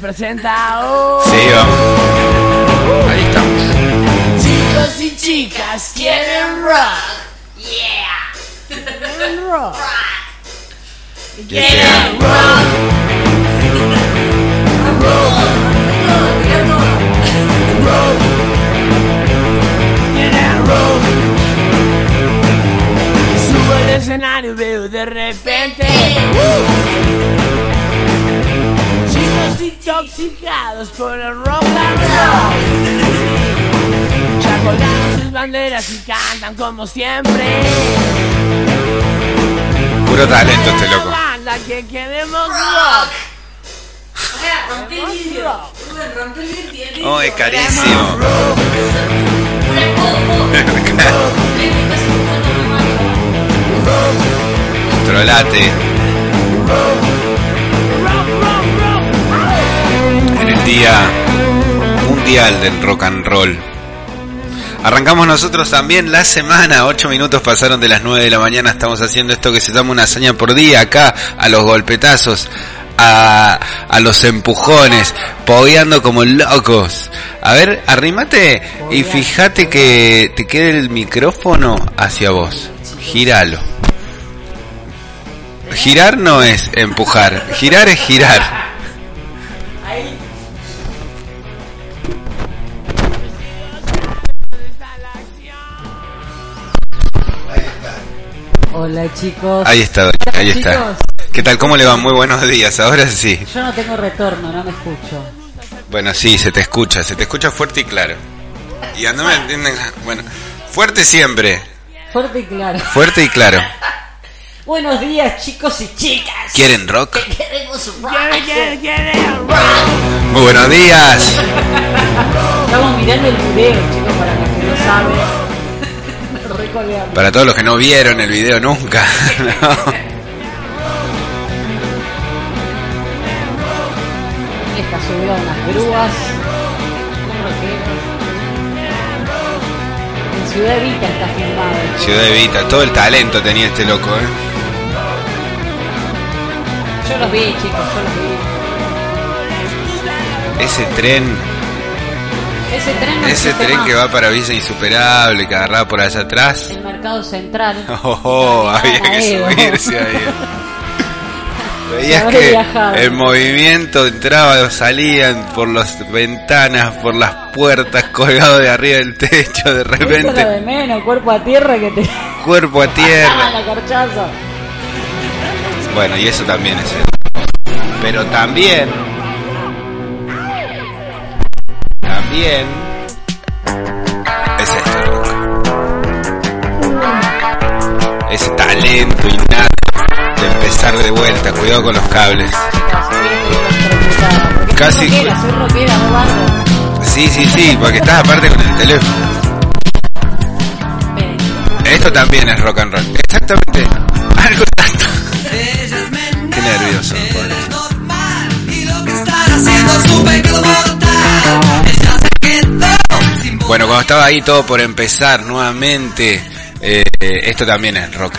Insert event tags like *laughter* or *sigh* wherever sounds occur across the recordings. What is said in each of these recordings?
presenta como siempre Puro talento este loco. banda que queremos rock. Oh, es carísimo. Controlate. *laughs* En el día mundial del rock and roll. Arrancamos nosotros también la semana, 8 minutos pasaron de las 9 de la mañana, estamos haciendo esto que se llama una hazaña por día acá, a los golpetazos, a, a los empujones, pogueando como locos. A ver, arrímate y fíjate que te quede el micrófono hacia vos, gíralo. Girar no es empujar, girar es girar. Hola chicos. Ahí está, ahí está. ¿Qué tal? ¿Cómo le va? Muy buenos días. Ahora sí. Yo no tengo retorno, no me escucho. Bueno, sí, se te escucha, se te escucha fuerte y claro. Y no me entienden. Bueno, fuerte siempre, Fuerte y claro. fuerte y claro. *laughs* Buenos días chicos y chicas. ¿Quieren rock? Queremos rock Muy buenos días. Estamos mirando el video, chicos, para los que no saben. Para todos los que no vieron el video nunca. *laughs* ¿no? Esta subió a unas grúas. En Ciudad Evita está filmado. Ciudad Evita, todo el talento tenía este loco, ¿eh? Yo los vi, chicos, yo los vi. Ese tren, Ese tren no ese existe tren más. que va para Villa Insuperable, que agarraba por allá atrás. El mercado central. *laughs* Oh, oh, había que Evo. subirse ahí. *laughs* Veías que viajado. el movimiento entraba o salían por las ventanas, por las puertas, colgado de arriba del techo, de Eso es lo repente de menos, cuerpo a tierra que te. *laughs* cuerpo a tierra. la. Bueno, y eso también es el. Pero también. También. Es esto el rock. Ese talento innato de empezar de vuelta. Cuidado con los cables. Casi- Casi. Soy rockera, soy rockera, Eduardo. Sí, sí, sí, porque estás aparte con el teléfono. Esto también es rock and roll. Exactamente. Algo tanto. Qué nervioso. pobre. Bueno, cuando estaba ahí todo por empezar nuevamente, eh, esto también es rock.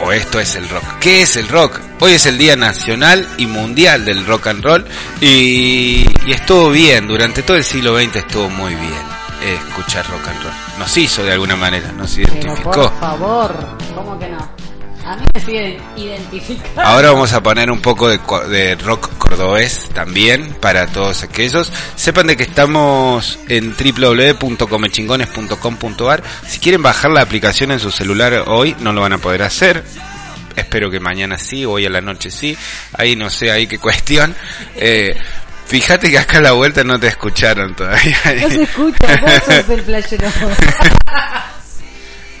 O esto es el rock. ¿Qué es el rock? Hoy es el Día Nacional y Mundial del Rock and Roll y, y estuvo bien, durante todo el siglo XX estuvo muy bien eh, escuchar rock and roll. Nos hizo de alguna manera, nos Pero identificó. por favor, ¿cómo que no? A mí me siguen identificando. Ahora vamos a poner un poco de, de rock cordobés también para todos aquellos. Sepan de que estamos en www.comechingones.com.ar. Si quieren bajar la aplicación en su celular hoy, no lo van a poder hacer. Espero que mañana sí, hoy a la noche sí. Ahí no sé, ahí qué *laughs* cuestión. Eh, fíjate que acá a la vuelta no te escucharon todavía. *laughs* No se escucha, vos sos el *laughs* flashero.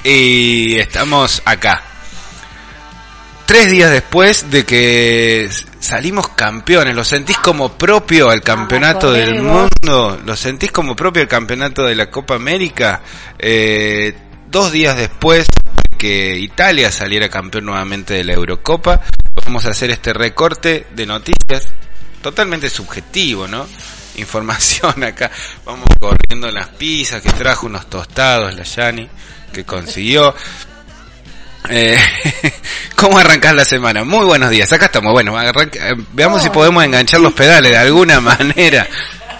Y estamos acá. Tres días después de que salimos campeones, ¿lo sentís como propio al campeonato joder, del mundo? ¿Lo sentís como propio al campeonato de la Copa América? Eh, dos días después de que Italia saliera campeón nuevamente de la Eurocopa, vamos a hacer este recorte de noticias totalmente subjetivo, ¿no? información *laughs* acá. Vamos corriendo las pizzas que trajo unos tostados la Yani que consiguió. Eh, *laughs* ¿Cómo arrancás la semana? Muy buenos días, acá estamos. Bueno, arranca- eh, veamos si podemos enganchar los pedales de alguna *laughs* manera.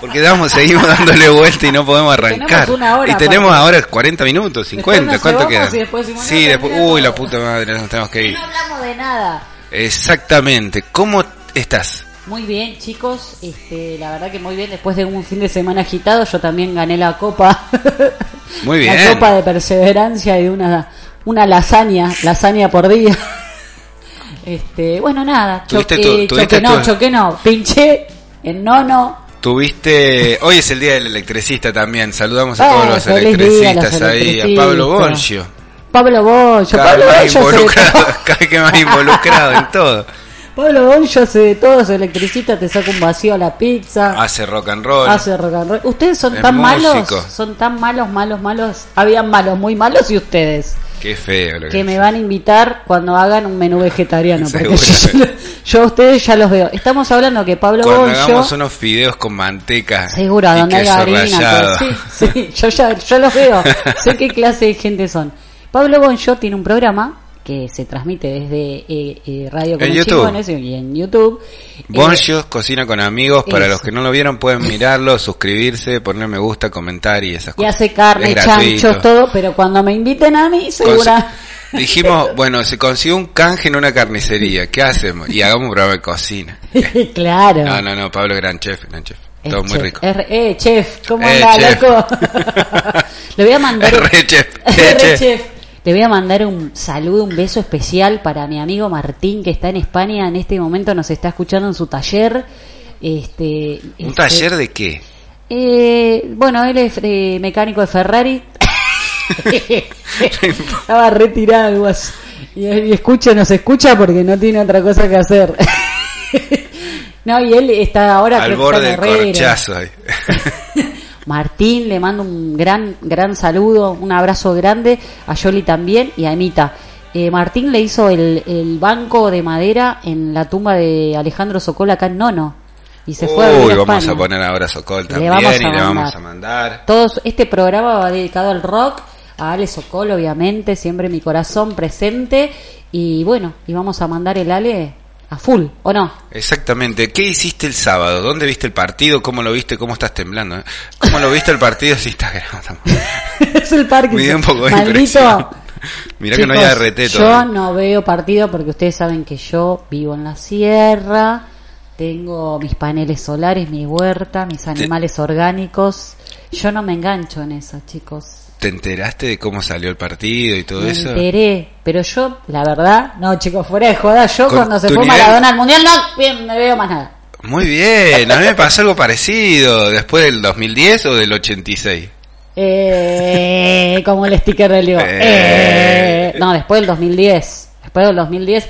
Porque damos, seguimos dándole vuelta y no podemos arrancar. Tenemos una hora, y tenemos ahora 40 minutos, 50, nos ¿cuánto queda? después sí, después, uy, la puta madre, nos tenemos que ir. No hablamos de nada. Exactamente. ¿Cómo estás? Muy bien, chicos. Este, la verdad que muy bien. Después de un fin de semana agitado, yo también gané la copa. *laughs* Muy bien. La copa de perseverancia y de una, una lasaña, lasaña por día. *laughs* Este, bueno, nada. Choqué, tu- choqué no, tu- choqué no. Pinché en nono. Tuviste, hoy es el día del electricista también, saludamos a Ah, todos los a los electricistas ahí, a electricistas. Pablo Boncio, Pablo Boncho. cada Pablo de involucrado, *laughs* cada vez que más involucrado en todo, *laughs* Pablo Boncho hace de todo, es electricista, te saca un vacío a la pizza. hace rock and roll, Hace rock and roll. Ustedes son Es tan malos, músico. son tan malos, malos, malos. Habían malos, muy malos y ustedes. Qué feo lo que Que me van a invitar cuando hagan un menú vegetariano. Porque *laughs* yo, a ustedes ya los veo. Estamos hablando que Pablo Cuando Boncho. hagamos unos fideos con manteca Seguro, y donde hay queso harina. todo. Sí, sí, yo ya yo los veo. sé qué *laughs* clase de gente son. Pablo Boncho tiene un programa que se transmite desde eh, eh, Radio con En los YouTube. Chingones y en YouTube. Eh, Boncio cocina con amigos, para eso. los que no lo vieron pueden mirarlo, suscribirse, poner me gusta, comentar y esas y cosas. hace carne, chanchos, todo, pero cuando me inviten a mí, segura. Dijimos, bueno, se consiguió un canje en una carnicería, ¿qué hacemos? Y hagamos un programa de cocina. *laughs* claro. No, no, no, Pablo es gran chef, gran chef. Es Todo muy chef. rico. Es re- eh, chef, ¿cómo Eh, anda, chef. loco? *laughs* *laughs* Le voy a mandar Es un... re chef, Es eh, re chef. Le voy a mandar un saludo, un beso especial para mi amigo Martín que está en España en este momento nos está escuchando en su taller. Este, ¿Un este, taller de qué? eh, bueno, él es eh, mecánico de Ferrari. *laughs* *laughs* Estaba retirado. Y, y escucha, nos escucha porque no tiene otra cosa que hacer. *laughs* no, y él está ahora Al creo borde del corchazo ahí. Martín, le mando un gran, gran saludo, un abrazo grande, a Yoli también y a Emita. Eh, Martín le hizo el, el banco de madera en la tumba de Alejandro Sokol acá en Nono. Y se fue a vivir vamos España. a poner ahora Sokol Le también a y le vamos a mandar. Todos, este programa va dedicado al rock, a Ale Sokol, obviamente, siempre mi corazón presente. Y bueno, y vamos a mandar el Ale a full, ¿o no? Exactamente. ¿Qué hiciste el sábado? ¿Dónde viste el partido? ¿Cómo lo viste? ¿Cómo estás temblando? eh? ¿Cómo lo viste el partido? Sí, está grabado. *laughs* es el parque. Me dio un poco de Maldito. Mirá que no hay Chicos, RT Yo no veo partido porque ustedes saben que yo vivo en la sierra, tengo mis paneles solares, mi huerta, mis animales orgánicos. Yo no me engancho en eso, chicos. ¿Te enteraste de cómo salió el partido y todo Me eso? enteré, pero yo, la verdad, no, chicos, fuera de joda, yo Con cuando se fue nivel- Maradona al mundial, no, bien, no veo más nada. Muy bien, a mí me pasó algo parecido. ¿Después del 2010 o del 86? Eh, como el sticker del Diego. Eh. Eh, no, después del 2010. Después del 2010,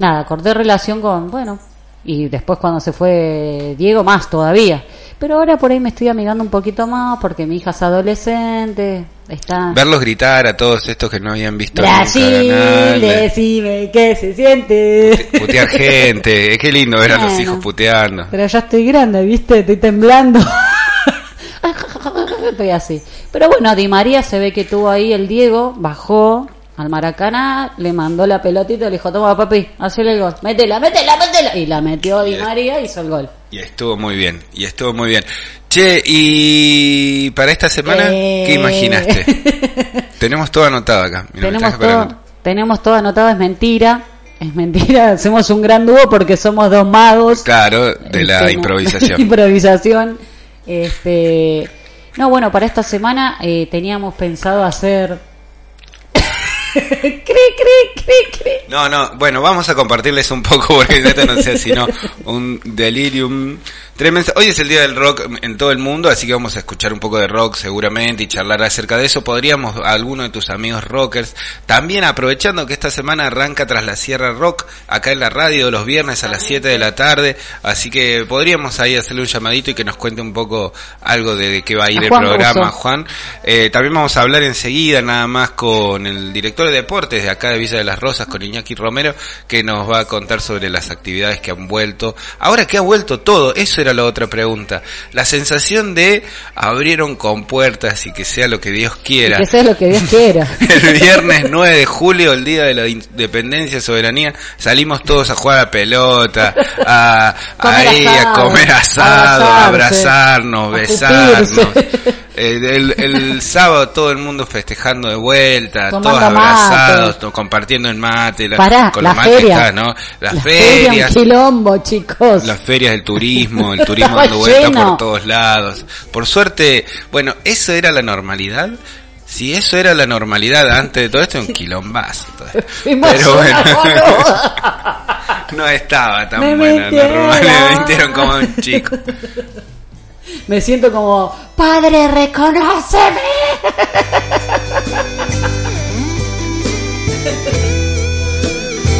nada, corté relación con, bueno, y después cuando se fue Diego, más todavía. Pero ahora por ahí me estoy amigando un poquito más porque mi hija es adolescente, está... Verlos gritar a todos estos que no habían visto Brasil, nunca decime qué se siente. Putear gente. Qué lindo ver a los hijos puteando. Pero ya estoy grande, ¿viste? Estoy temblando. *laughs* estoy así. Pero bueno, Di María se ve que tuvo ahí el Diego, bajó al Maracaná, le mandó la pelotita y le dijo, toma papi, hacele el gol. Métela, métela, métela. Y la metió Di. María y hizo el gol. Y estuvo muy bien, y estuvo muy bien. Che, y para esta semana, Eh. ¿qué imaginaste? *laughs* Tenemos todo anotado acá. Tenemos, todo, tenemos todo anotado, es mentira. Es mentira, *laughs* hacemos un gran dúo porque somos dos magos. Claro, de la Este, no, improvisación. *laughs* improvisación. Este, no, bueno, para esta semana eh, teníamos pensado hacer. *laughs* cri, cri, cri. No, no, bueno, vamos a compartirles un poco porque esto no sea sino un delirium tremendo. Hoy es el día del rock en todo el mundo, así que vamos a escuchar un poco de rock seguramente y charlar acerca de eso. Podríamos, a alguno de tus amigos rockers, también aprovechando que esta semana arranca tras la Sierra Rock, acá en la radio los viernes a las 7 de la tarde, así que podríamos ahí hacerle un llamadito y que nos cuente un poco algo de, qué va a ir A el Juan programa. Juan. Eh, también vamos a hablar enseguida nada más con el director director de deportes de acá de Villa de las Rosas con Iñaki Romero, que nos va a contar sobre las actividades que han vuelto. Ahora que ha vuelto todo, eso era la otra pregunta. La sensación de abrieron con puertas y que sea lo que Dios quiera. Que sea lo que Dios quiera. *laughs* El viernes 9 de julio, el día de la independencia, soberanía, salimos todos a jugar a pelota, a, *laughs* Comer ahí, a asado, comer asado, a abrazarnos, a besarnos. El, el- el *laughs* sábado todo el mundo festejando de vuelta, Tomando todos abrazados, to- compartiendo el mate, la- Pará, con la feria. está, ¿no? Las La feria, ferias, un quilombo, chicos. las ferias del turismo, el *laughs* turismo dando vuelta lleno. por todos lados. Por suerte, bueno, ¿eso era la normalidad? Si eso era la normalidad antes de todo esto, un quilombazo. *laughs* Pero bueno, no estaba tan Me buena. mintieron. Normal, me como un chico. Me siento como, padre, reconóceme.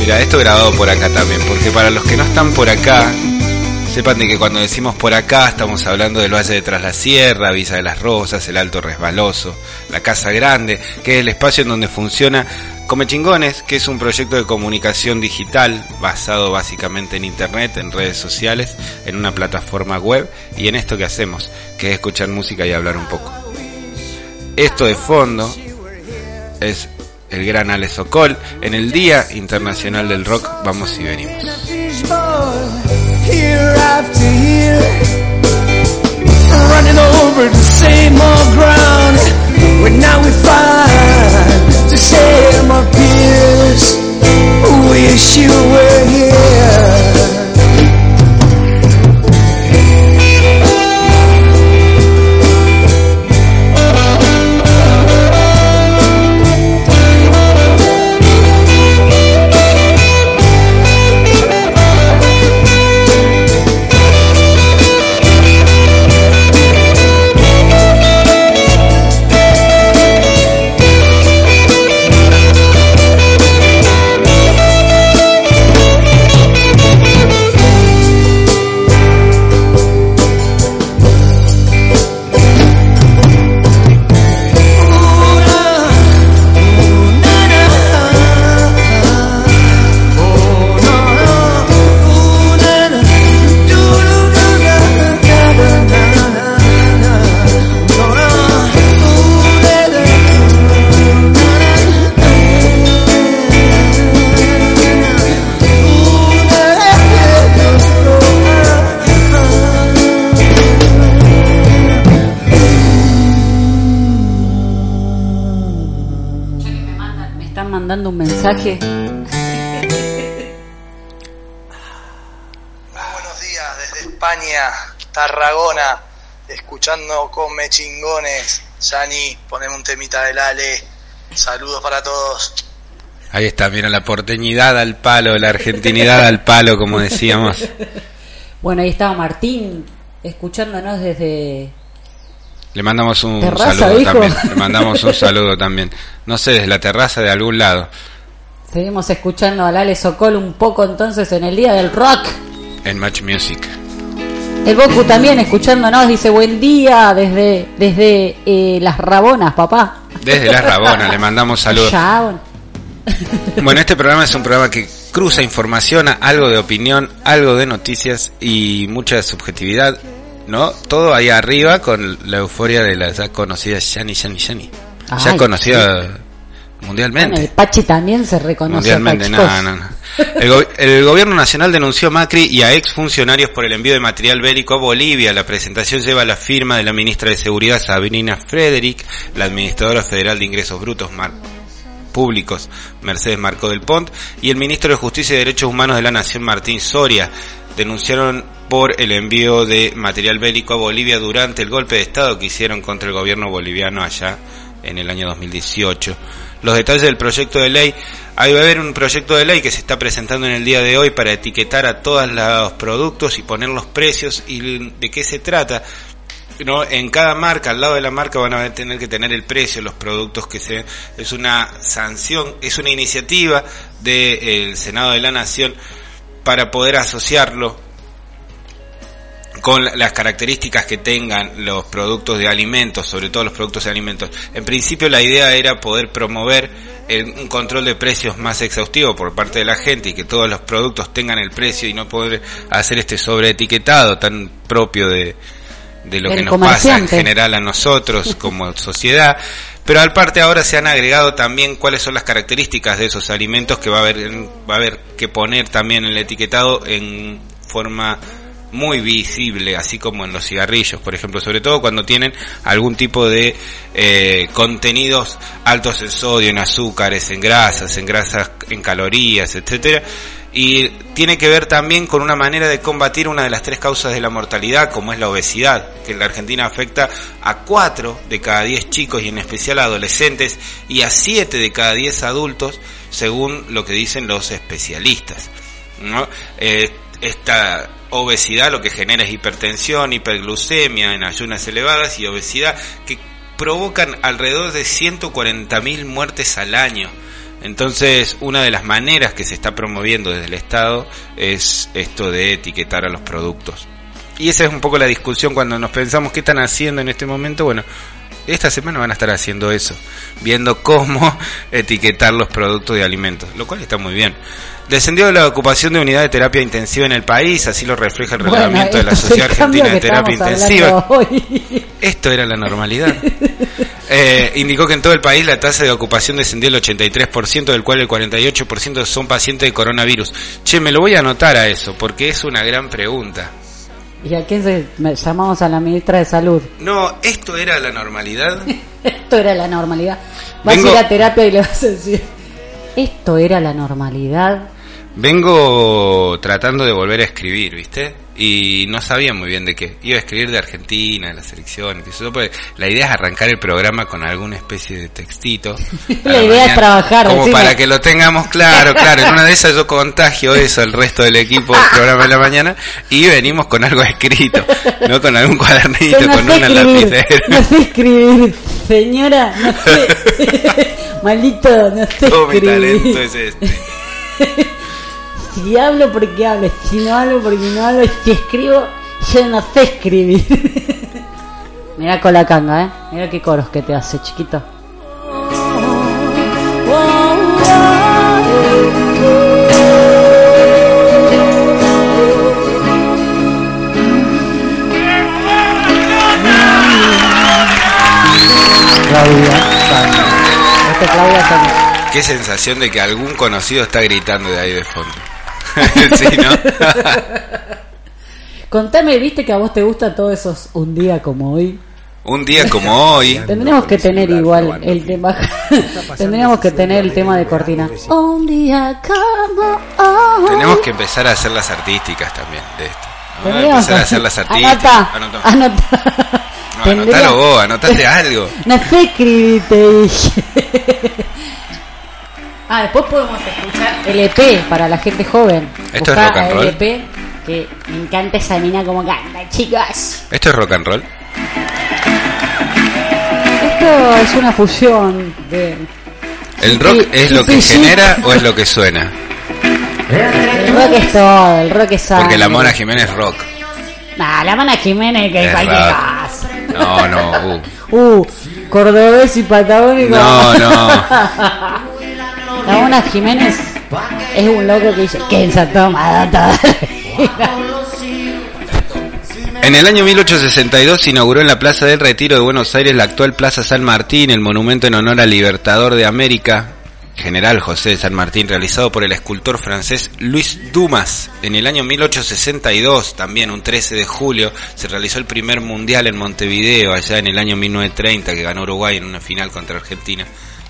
Mira, esto grabado por acá también, porque para los que no están por acá, sepan de que cuando decimos por acá estamos hablando del Valle de Tras la Sierra, Villa de las Rosas, el Alto Resbaloso, la Casa Grande, que es el espacio en donde funciona Come Chingones, que es un proyecto de comunicación digital basado básicamente en internet, en redes sociales, en una plataforma web y en esto que hacemos, que es escuchar música y hablar un poco. Esto de fondo es el gran Ale Sokol. En el Día Internacional del Rock vamos y venimos. Year after year, running over the same old ground. Where now we find the same our peers. Wish you were here. Buenos días desde España, Tarragona, escuchando Come Chingones. Yani, poneme un temita del Ale. Saludos para todos. Ahí está, mira la porteñidad al palo, la argentinidad al palo, como decíamos. Bueno, ahí estaba Martín escuchándonos desde... Le mandamos un Terraza, saludo también. Le mandamos un saludo también. No sé, desde la terraza de algún lado. Seguimos escuchando al Ale Sokol un poco entonces en el Día del Rock. En Match Music. El Boku también escuchándonos dice buen día desde desde eh, las Rabonas, papá. Desde la Rabona le mandamos saludos. Ya, bueno. Este programa es un programa que cruza información, algo de opinión, algo de noticias y mucha subjetividad, ¿no? Todo ahí arriba con la euforia de la ya conocida Shani Shani Shani. Ya Ay, Bueno, mundialmente. el Pachi también se reconoce Mundialmente, no, no, no. El, go- el gobierno nacional denunció a Macri y a exfuncionarios por el envío de material bélico a Bolivia. La presentación lleva la firma de la ministra de Seguridad Sabrina Frederick, la administradora federal de ingresos brutos Mar- públicos Mercedes Marco del Pont y el ministro de Justicia y Derechos Humanos de la Nación Martín Soria. Denunciaron por el envío de material bélico a Bolivia durante el golpe de Estado que hicieron contra el gobierno boliviano allá en el año 2018. Los detalles del proyecto de ley, ahí va a haber un proyecto de ley que se está presentando en el día de hoy para etiquetar a todos los productos y poner los precios y de qué se trata. ¿no? En cada marca, al lado de la marca van a tener que tener el precio, los productos que se... Es una sanción, es una iniciativa del Senado de la Nación para poder asociarlo con la- las características que tengan los productos de alimentos, sobre todo los productos de alimentos. En principio la idea era poder promover el- un control de precios más exhaustivo por parte de la gente y que todos los productos tengan el precio y no poder hacer este sobreetiquetado tan propio de, de lo que nos pasa en general a nosotros *laughs* como sociedad. Pero al parte ahora se han agregado también cuáles son las características de esos alimentos que va a haber, va a haber que poner también en el etiquetado en forma muy visible, así como en los cigarrillos, por ejemplo, sobre todo cuando tienen algún tipo de eh, contenidos altos en sodio, en azúcares, en grasas, en grasas, en calorías, etcétera. Y tiene que ver también con una manera de combatir una de las tres causas de la mortalidad, como es la obesidad, que en la Argentina afecta a 4 de cada 10 chicos y en especial a adolescentes y a 7 de cada 10 adultos, según lo que dicen los especialistas. ¿no? Eh, esta obesidad lo que genera es hipertensión, hiperglucemia en ayunas elevadas y obesidad que provocan alrededor de 140.000 muertes al año. Entonces, una de las maneras que se está promoviendo desde el Estado es esto de etiquetar a los productos. Y esa es un poco la discusión cuando nos pensamos qué están haciendo en este momento. Bueno, esta semana van a estar haciendo eso, viendo cómo *laughs* etiquetar los productos de alimentos, lo cual está muy bien. Descendió la ocupación de unidad de terapia intensiva en el país, así lo refleja el reglamento de la Sociedad Argentina de Terapia Intensiva. hoy. *laughs* Esto era la normalidad. *laughs* Eh, indicó que en todo el país la tasa de ocupación descendió el 83%, del cual el 48% son pacientes de coronavirus. Che, me lo voy a anotar a eso, porque es una gran pregunta. ¿Y a quién se, llamamos a la ministra de Salud? No, esto era la normalidad. *laughs* Esto era la normalidad. Vas Vengo- a ir a terapia y le vas a decir, esto era la normalidad. Vengo tratando de volver a escribir, ¿viste? Y no sabía muy bien de qué. Iba a escribir de Argentina, de la selección, yo, porque la idea es arrancar el programa con alguna especie de textito. *laughs* La idea es trabajar, Como decime. para que lo tengamos claro, claro. En una de esas yo contagio eso al resto del equipo del programa de la mañana y venimos con algo escrito, no con algún cuadernito, no con sé una escribir, lapicera. no sé escribir, señora, no sé. *laughs* *laughs* Maldito, no sé Todo mi escribir. talento es este. Si hablo porque hablo, si no hablo porque no hablo, si escribo, yo no sé escribir. *laughs* Mira con la canga, eh. Mira qué coros que te hace, chiquito. Claudia Sani. Este Claudia. Qué sensación de que algún conocido está gritando de ahí de fondo. *laughs* sí, ¿no? *laughs* Contame, viste que a vos te gusta todos esos un día como hoy. Un día como hoy, Tendríamos que tener igual el tema. *laughs* Tendríamos que tener el tema de cortina. Un día como hoy. tenemos que empezar a hacer las artísticas también de esto. ¿no? Tendríamos Empezar a hacer las artísticas. Anotá. anotá. No, anotalo vos, anotate algo. No sé escribir, te dije. Ah, después podemos escuchar LP para la gente joven. ¿Esto es rock and roll? LP, que me encanta esa mina como canta, chicas. ¿Esto es rock and roll? Esto es una fusión de. ¿El rock Sí, es lo sí, que sí. genera o es lo que suena? El rock es todo, el rock es sangre. Porque la Mona Jiménez es rock. Nah, la Mona Jiménez que Es cualquier cosa. No, no, uh. *laughs* Uh, cordobés y patagónico. No, no. *laughs* La Mona Jiménez es un loco que dice, ¿quién se ha tomado toda la vida?". En el año 1862 se inauguró en la Plaza del Retiro de Buenos Aires la actual Plaza San Martín, el monumento en honor al Libertador de América, General José de San Martín, realizado por el escultor francés Luis Dumas. En el año 1862, también un 13 de julio, se realizó el primer mundial en Montevideo, allá en el año 1930, que ganó Uruguay en una final contra Argentina.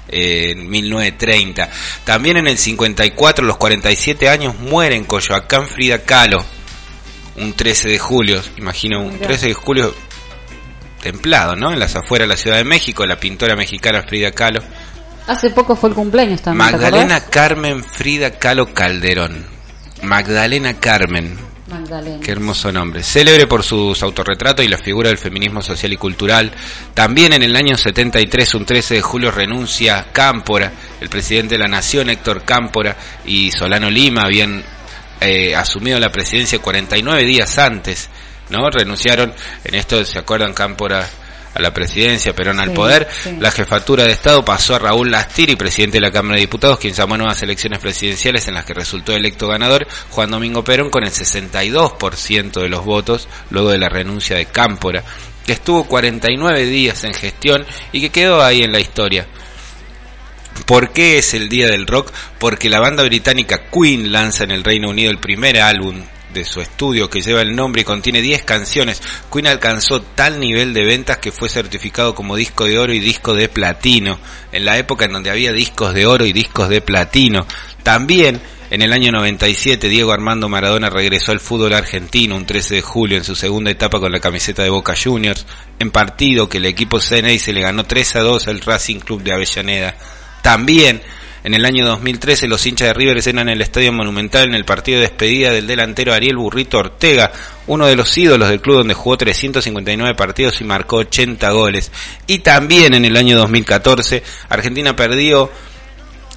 En 1930. También en el 54, los 47 años, muere en Coyoacán Frida Kahlo, un 13 de julio, imagino un 13 de julio templado, ¿no? En las afueras de la Ciudad de México, la pintora mexicana Frida Kahlo. Hace poco fue el cumpleaños también. ¿te Magdalena? Carmen Frida Kahlo Calderón. Magdalena Carmen, Qué hermoso nombre. Célebre por sus autorretratos y la figura del feminismo social y cultural. También en el año 73, un 13 de julio, renuncia Cámpora, el presidente de la Nación, Héctor Cámpora, y Solano Lima habían eh, asumido la presidencia 49 días antes ¿no? Renunciaron, en esto se acuerdan Cámpora a la presidencia, Perón al Sí, poder, sí. la jefatura de Estado pasó a Raúl Lastiri, presidente de la Cámara de Diputados, quien llamó a nuevas elecciones presidenciales en las que resultó electo ganador Juan Domingo Perón con el 62% de los votos, luego de la renuncia de Cámpora, que estuvo 49 días en gestión y que quedó ahí en la historia. ¿Por qué es el Día del Rock? Porque la banda británica Queen lanza en el Reino Unido el primer álbum de su estudio que lleva el nombre y contiene 10 canciones. Queen alcanzó tal nivel de ventas que fue certificado como disco de oro y disco de platino, en la época en donde había discos de oro y discos de platino. También en el año 97 Diego Armando Maradona regresó al fútbol argentino un 13 de julio en su segunda etapa con la camiseta de Boca Juniors, en partido que el equipo CNI se le ganó 3 a 2 al Racing Club de Avellaneda. También en el año 2013 los hinchas de River cenan en el Estadio Monumental en el partido de despedida del delantero Ariel Burrito Ortega, uno de los ídolos del club donde jugó 359 partidos y marcó 80 goles. Y también en el año 2014 Argentina perdió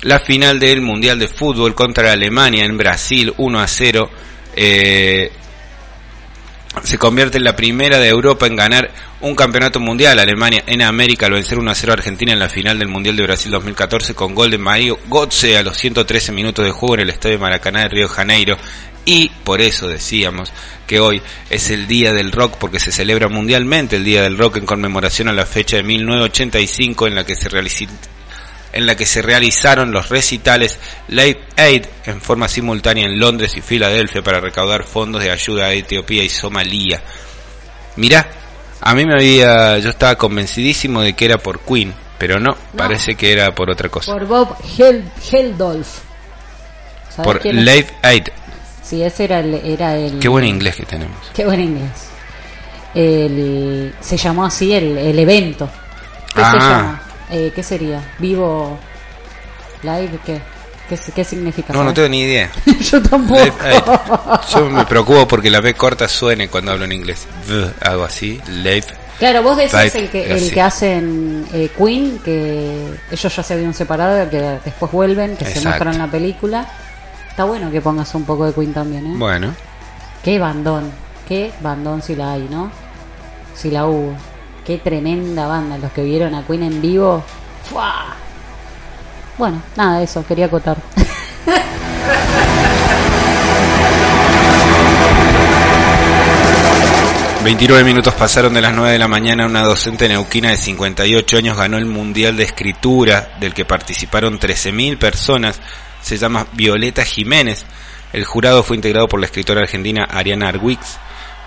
la final del Mundial de Fútbol contra Alemania en Brasil 1 a 0. Eh, se convierte en la primera de Europa en ganar un campeonato mundial. Alemania en América al vencer 1 a 0 a Argentina en la final del Mundial de Brasil 2014 con gol de Mario Götze a los 113 minutos de juego en el Estadio Maracaná de Río Janeiro. Y por eso decíamos que hoy es el Día del Rock porque se celebra mundialmente el Día del Rock en conmemoración a la fecha de 1985 en la que se realizó en la que se realizaron los recitales Live Aid en forma simultánea en Londres y Filadelfia para recaudar fondos de ayuda a Etiopía y Somalia. Mirá, a mí me había, yo estaba convencidísimo de que era por Queen, pero no, parece que era por otra cosa. Por Bob Hel Heldolf. ¿Sabes Por? Live Aid. Sí, ese era el, era el. Qué buen inglés que tenemos. Qué buen inglés. El, se llamó así el, el evento. ¿Qué Ah. se llama? Eh, ¿Qué sería? ¿Vivo live? ¿Qué? ¿Qué, significa? No, no tengo ni idea. *laughs* Yo tampoco. Live Aid. Yo me preocupo porque la B corta suene cuando hablo en inglés. V, algo así. Live. Claro, vos decís Live, el que, el que hacen eh, Queen, que ellos ya se habían separado, que después vuelven, que se muestran en la película. Está bueno que pongas un poco de Queen también, ¿eh? Bueno. Qué bandón, qué bandón si la hay, ¿no? Si la hubo. Qué tremenda banda, los que vieron a Queen en vivo. ¡fua! Bueno, nada, eso, quería acotar. 29 minutos pasaron de las 9 de la mañana. Una docente neuquina de 58 años ganó el Mundial de Escritura, del que participaron 13.000 personas. Se llama Violeta Jiménez. El jurado fue integrado por la escritora argentina Ariana Arwix,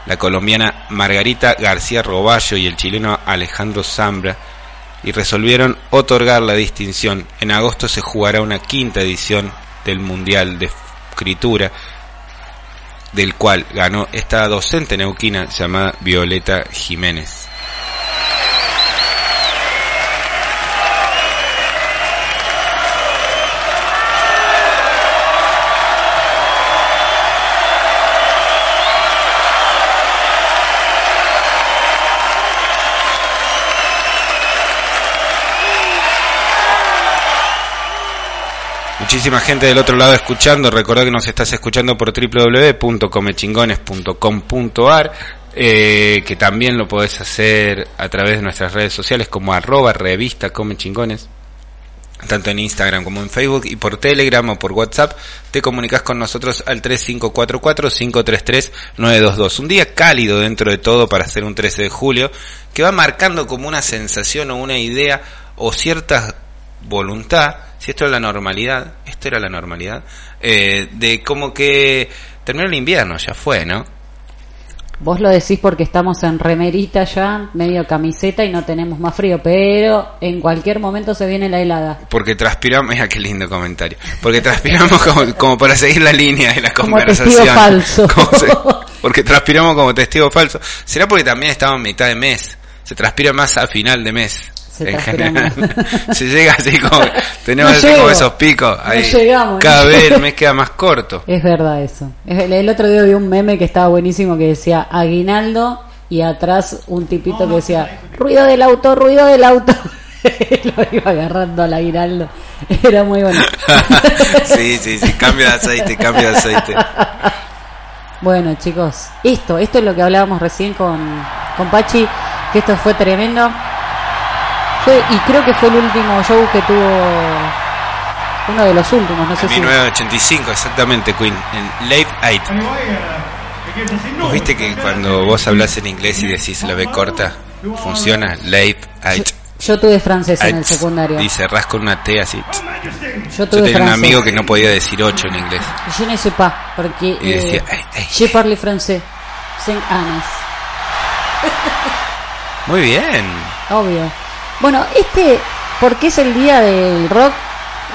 la colombiana Margarita García Roballo y el chileno Alejandro Zambra, y resolvieron otorgar la distinción. En agosto se jugará una quinta edición del Mundial de Escritura del cual ganó esta docente neuquina llamada Violeta Jiménez. Muchísima gente del otro lado escuchando. Recordá que nos estás escuchando por www.comechingones.com.ar, eh, que también lo podés hacer a través de nuestras redes sociales como arroba revista Comechingones, tanto en Instagram como en Facebook y por Telegram o por WhatsApp. Te comunicas con nosotros al 3544-533-922. Un día cálido dentro de todo para hacer un 13 de julio, que va marcando como una sensación o una idea o cierta voluntad, si esto es la normalidad, esto era la normalidad, eh, de como que terminó el invierno, ya fue, ¿no? Vos lo decís porque estamos en remerita ya, medio camiseta y no tenemos más frío, pero en cualquier momento se viene la helada. Porque transpiramos, *laughs* mira qué lindo comentario, porque transpiramos como, como para seguir la línea de la Como conversación. testigo *laughs* falso. Como se- porque transpiramos como testigo falso. ¿Será porque también estamos en mitad de mes? Se transpira más a final de mes. Se en transpira general. *laughs* más. se llega así como, *laughs* tenemos No así como esos picos. No Ahí. llegamos. Cada vez el *laughs* mes queda más corto. Es verdad eso. Es- El, el otro día vi un meme que estaba buenísimo que decía aguinaldo y atrás un tipito que decía ruido del auto, ruido del auto. lo iba agarrando al aguinaldo. Era muy bueno. sí, sí, sí, cambio de aceite, cambio de aceite. Bueno, chicos, esto, esto es lo que hablábamos recién con, con Pachi, que esto fue tremendo. Fue, y creo que fue el último show que tuvo, uno de los últimos, no sé En si... 1985, exactamente, Queen, en Late Eight. ¿Vos viste que cuando vos hablas en inglés y decís la B corta, funciona? Late Eight. Yo tuve francés en el secundario. Y cerrás con una T así. Yo Yo tuve tenía un francés. amigo que no podía decir 8 en inglés. Je ne sais pas, porque Y decía, eh, "Ay, ay". je parle français. Cinq años, Muy bien. obvio. Bueno, este, porque es el día del rock,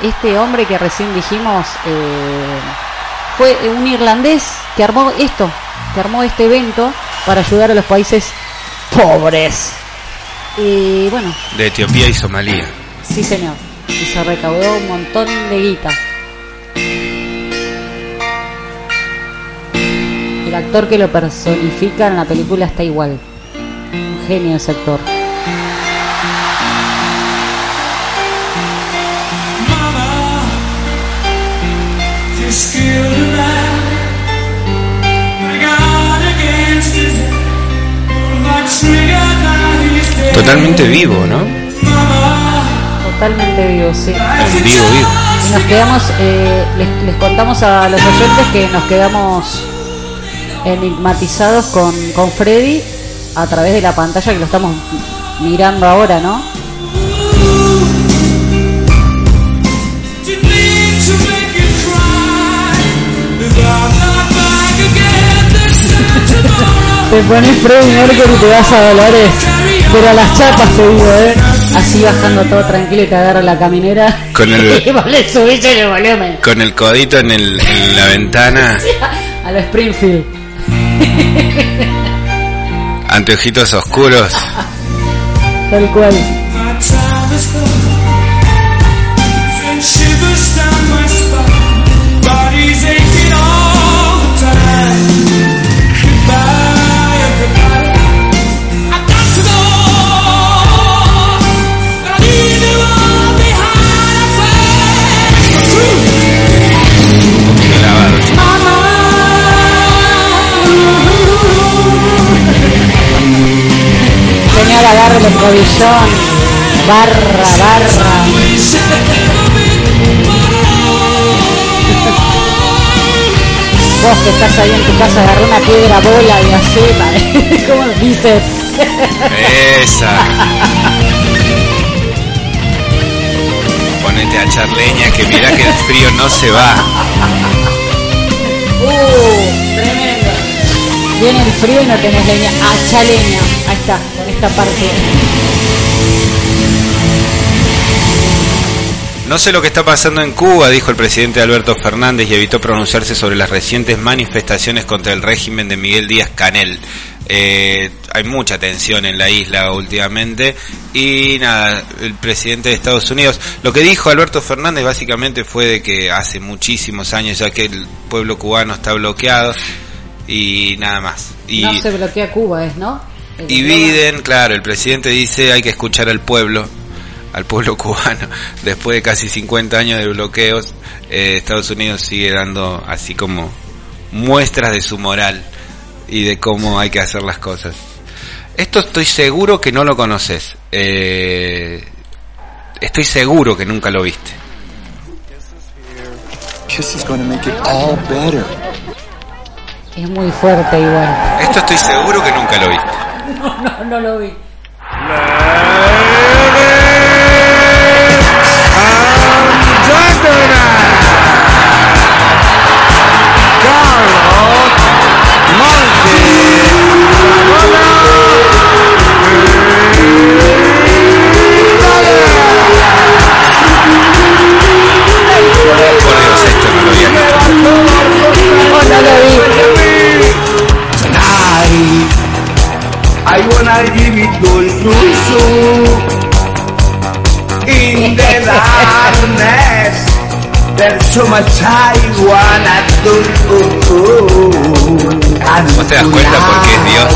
este hombre que recién dijimos eh, fue un irlandés que armó esto, que armó este evento para ayudar a los países pobres. Y bueno, De Etiopía y Somalia. sí señor, y se recaudó un montón de guita. El actor que lo personifica en la película está igual. Un genio ese actor. Totalmente vivo, ¿no? Totalmente vivo, sí. En vivo, vivo. Y nos quedamos, eh, les, les contamos a los oyentes que nos quedamos enigmatizados con, con Freddy a través de la pantalla que lo estamos mirando ahora, ¿no? Te pones Freddy Mercury y te vas a Dolores. Pero a las chapas te digo, ¿eh? Así bajando todo tranquilo y te agarra la caminera. Con el- *laughs* y vos le subís el volumen. Con el codito en, el, en la ventana, *laughs* A lo Springfield. anteojitos oscuros. Tal cual. Cobillón. Barra, barra. Vos que estás ahí en tu casa, agarré una piedra bola y hacela. *laughs* ¿Cómo dice? Esa. Ponete a charleña que mira que el frío no se va. Uh, tremendo. Viene el frío y no tenés leña. Hacha leña. Ahí está, esta parte. No sé lo que está pasando en Cuba, dijo el presidente Alberto Fernández y evitó pronunciarse sobre las recientes manifestaciones contra el régimen de Miguel Díaz Canel. Eh, hay mucha tensión en la isla últimamente y nada, el presidente de Estados Unidos, lo que dijo Alberto Fernández básicamente fue de que hace muchísimos años ya que el pueblo cubano está bloqueado y nada más. Y, No se bloquea Cuba, es, ¿no? Y. Biden, claro, el presidente dice hay que escuchar al pueblo, al pueblo *laughs* cubano. Después de casi 50 años de bloqueos, eh, Estados Unidos sigue dando así como muestras de su moral y de cómo hay que hacer las cosas. Esto estoy seguro que no lo conoces. Eh, estoy seguro que nunca lo viste. Kiss is going to make it all better. Es muy fuerte igual. Esto estoy seguro que nunca lo viste. *laughs* No, no, no lo vi. And ¿Vos te das cuenta por qué es Dios?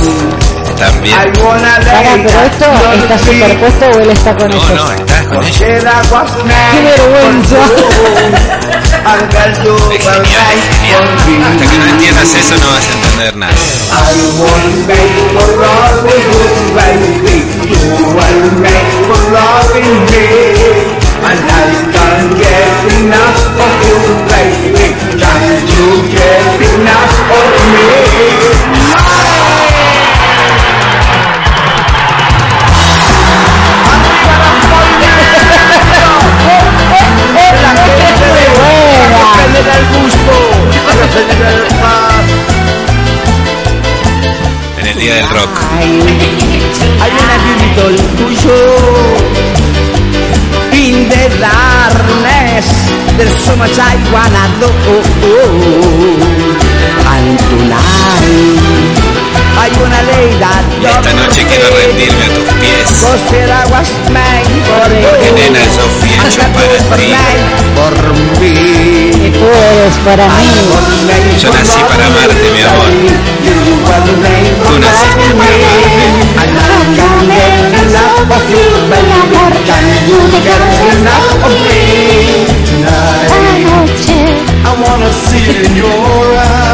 También. Lay pero esto está superpuesto o él está con No, ellos. no, estás con was ¡Qué vergüenza! Get you Es genial, es genial. Hasta que no entiendas eso no vas a entender nada. I was made for loving you, le da el gusto, el paz. En el día del rock. Hay un agujito tuyo In the darkness There's so much I wanna do And tonight I wanna lay that Y esta noche quiero rendirme a tus pies. Porque nena, yo fui hecho para ti. Que tú eres para mí. Yo nací para amarte, mi amor. Tú naciste para amarme.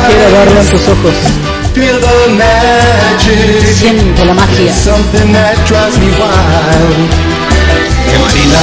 Quiero verlo en tus ojos. Siento la magia. Qué bonito.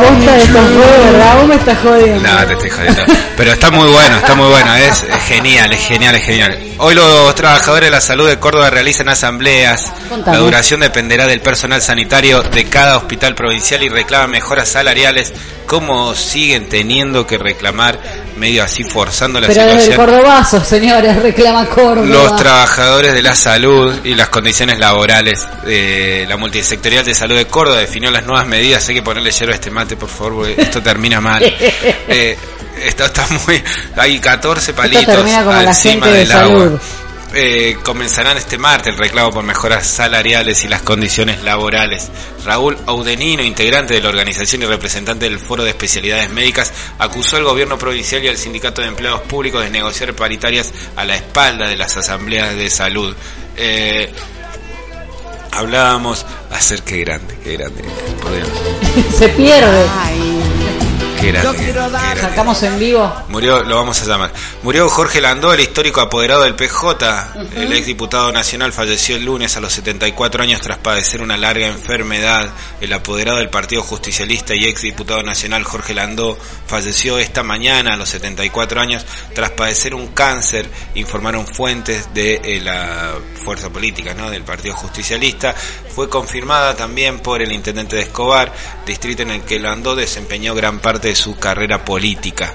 Posta de estos juegos, ¿verdad? Vos me estás jodiendo. No, te estoy jodiendo. Pero está muy bueno, está muy bueno. Es genial, es genial, es genial. Hoy los trabajadores de la salud de Córdoba realizan asambleas. Contame. La duración dependerá del personal sanitario de cada hospital provincial y reclaman mejoras salariales. ¿Cómo siguen teniendo que reclamar medio así forzando la Pero situación? Cordobazo, señores, *laughs* reclama Córdoba. Los trabajadores de la salud y las condiciones laborales. Eh, la multisectorial de salud de Córdoba definió las nuevas medidas. Hay que ponerle hierro a este mate, por favor, porque esto termina mal. *laughs* Eh, esto está muy. Hay 14 palitos encima gente de del agua. salud. Eh, comenzarán este martes el reclamo por mejoras salariales y las condiciones laborales. Raúl Audenino, integrante de la organización y representante del Foro de Especialidades Médicas, acusó al gobierno provincial y al Sindicato de Empleados Públicos de negociar paritarias a la espalda de las asambleas de salud. Eh, hablábamos hacer qué grande, qué grande, por Dios, *laughs* Se pierde. Qué grande, qué grande. Sacamos en vivo. Murió, lo vamos a llamar. Murió Jorge Landó, el histórico apoderado del PJ. El exdiputado nacional falleció el lunes a los 74 años tras padecer una larga enfermedad. El apoderado del Partido Justicialista y exdiputado nacional Jorge Landó falleció esta mañana a los 74 años tras padecer un cáncer, informaron fuentes de eh, la fuerza política ¿no? del Partido Justicialista. Fue confirmada también por el intendente de Escobar, distrito en el que Landó desempeñó gran parte de su carrera política.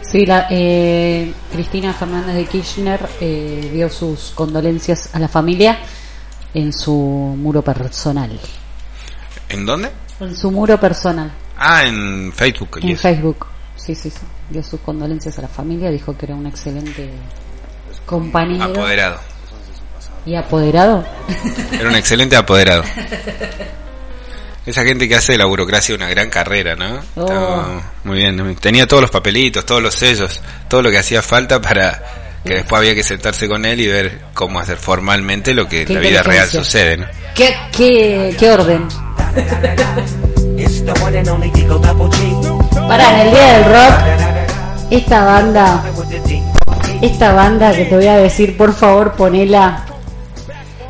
Sí, la, eh, Cristina Fernández de Kirchner eh, dio sus condolencias a la familia en su muro personal. ¿En dónde? En su muro personal, Ah, en Facebook. en. Facebook. Sí, sí, sí. Dio sus condolencias a la familia, dijo que era un excelente compañero Apoderado. y apoderado. Era un excelente apoderado. *laughs* Esa gente que hace de la burocracia una gran carrera, ¿no? Oh. Estaba muy bien. Tenía todos los papelitos, todos los sellos, todo lo que hacía falta para que después había que sentarse con él y ver cómo hacer formalmente lo que en la vida real sucede, ¿no? ¿Qué, qué, qué orden? Para en el día del rock, esta banda, esta banda que te voy a decir, por favor, ponela.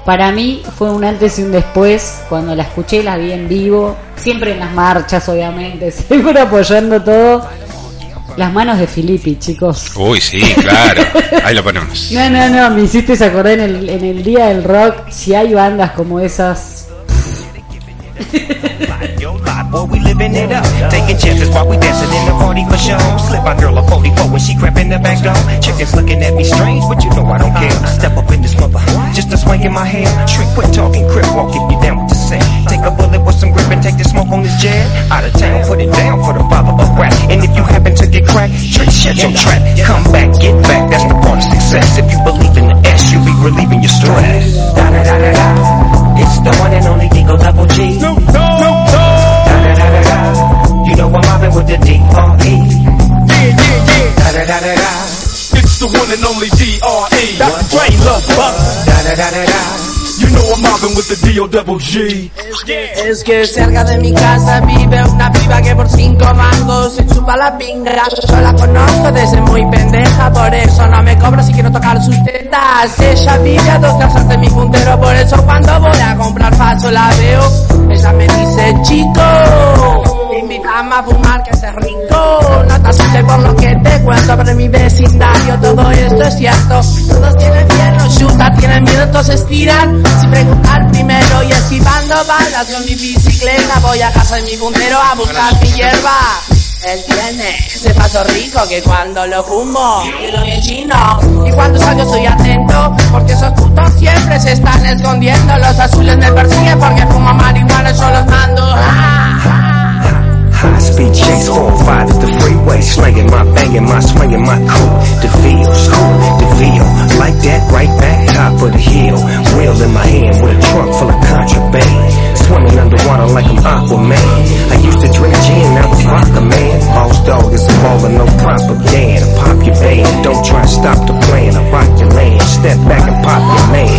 Para mí fue un antes y un después. Cuando la escuché, la vi en vivo. Siempre en las marchas, obviamente. *laughs* Siempre apoyando todo. Las manos de Filippi, chicos. Uy, sí, claro. Ahí lo ponemos. *laughs* No, no, no, me hiciste acordar en el, en el día del rock. Si hay bandas como esas. *laughs* We living it up. Taking chances while we dancing in the party for show. Slip my girl a 44 when she crept in the back door. Chickens looking at me strange, but you know I don't care. Step up in this mother, just a swing in my hair. Shrink, quit talking, crip walk if you down with the same. Take a bullet with some grip and take the smoke on this jet. Out of town, put it down for the father of rap. And if you happen to get cracked, trick, shut your trap. Come back, get back, that's the part of success. If you believe in the S, you'll be relieving your stress. Da da da da da. It's the one and only Digo Double G. Da da. You know I'm mobbing with the D.R.E. Da da da da da. It's the one and only D.R.E. That's Dre Love Buck. Da da da da da. You know I'm mobbing with the D.O. double G. Es que cerca de mi casa vive una piba que por cinco mangos se chupa la pinga. Yo la conozco desde muy pendeja, por eso no me cobro si quiero tocar sus tetas. Ella vive a dos casas de mi puntero, por eso cuando voy a comprar faso la veo. Ella me dice, chico, invítame a fumar que es rico. No te asustes por lo que te cuento, pero en mi vecindario todo esto es cierto. Todos tienen miedo, chuta, tienen miedo, entonces tiran. Sin preguntar primero y esquivando balas con mi bicicleta. Voy a casa de mi puntero a buscar mi hierba. Él tiene ese paso rico que cuando lo fumo quedo bien chino. Y cuando salgo soy atento porque esos putos siempre se están escondiendo. Los azules me persiguen porque fumo marihuana, yo los mando. High speed chase, four five is the freeway. Slanging my banging my swinging my coupe. Scoop, the Vio. Like that, right back top of the hill. Wheel in my hand with a trunk full of contraband. Swimming underwater like I'm Aquaman. I used to drink gin, now it's vodka, man. Boss dog is a baller, no propaganda. Pop your band, don't try to stop the plan. I rock your land, step back and pop your man.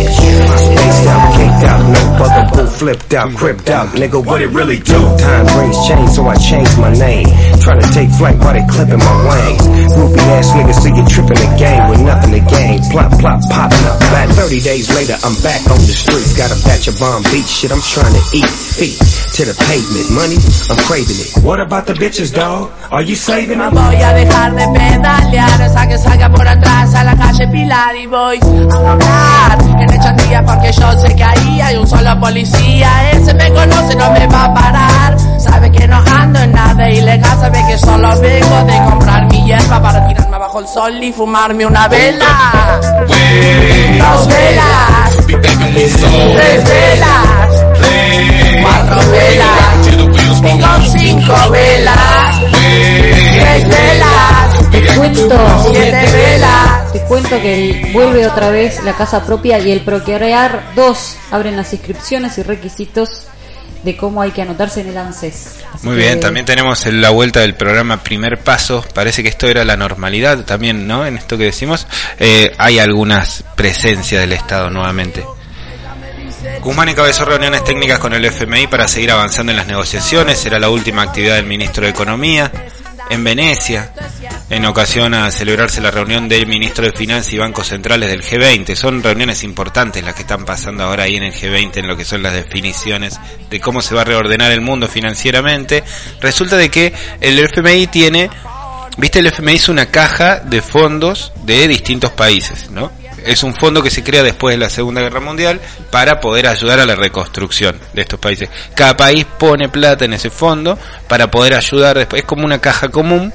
Spaced out, caked out, no bugaboo, flipped out, cripped out, nigga, what it really do? Time brings change, so I changed my name. Trying to take flight while they clipping my wings. Groupie ass niggas see you tripping the game with nothing to gain. Plop, plop, popping up. Back 30 days later, I'm back on the streets. Got a batch of bomb beat shit, I'm trying to eat feet to the pavement. Money, I'm craving it. What about the bitches, dog? Are you saving No them? voy a dejar de pedalear hasta que salga por atrás a la calle Pilar y voy a hablar en Echandía porque yo sé que ahí hay un solo policía. Ese me conoce, no me va a parar. Sabe que no ando en nada ilegal, sabe que solo vengo de comprar mi hierba para tirarme abajo el sol y fumarme una vela. Dos velas, tres velas, cuatro velas, con cinco velas, tres velas, Te cuento, siete velas. te cuento que el- vuelve otra vez la casa propia y el Procrear 2 abren las inscripciones y requisitos de cómo hay que anotarse en el ANSES. Así Muy que- bien, también tenemos el- la vuelta del programa Primer Paso. Parece que esto era la normalidad también, ¿no? En esto que decimos. Eh, hay algunas presencias del Estado nuevamente. Guzmán encabezó reuniones técnicas con el FMI para seguir avanzando en las negociaciones. Será la última actividad del ministro de Economía en Venecia, en ocasión a celebrarse la reunión del ministro de Finanzas y Bancos Centrales del G20. Son reuniones importantes las que están pasando ahora ahí en el G20 en lo que son las definiciones de cómo se va a reordenar el mundo financieramente. Resulta de que el FMI tiene, viste, el FMI es una caja de fondos de distintos países, ¿no? Es un fondo que se crea después de la Segunda Guerra Mundial para poder ayudar a la reconstrucción de estos países. Cada país pone plata en ese fondo para poder ayudar después. Es como una caja común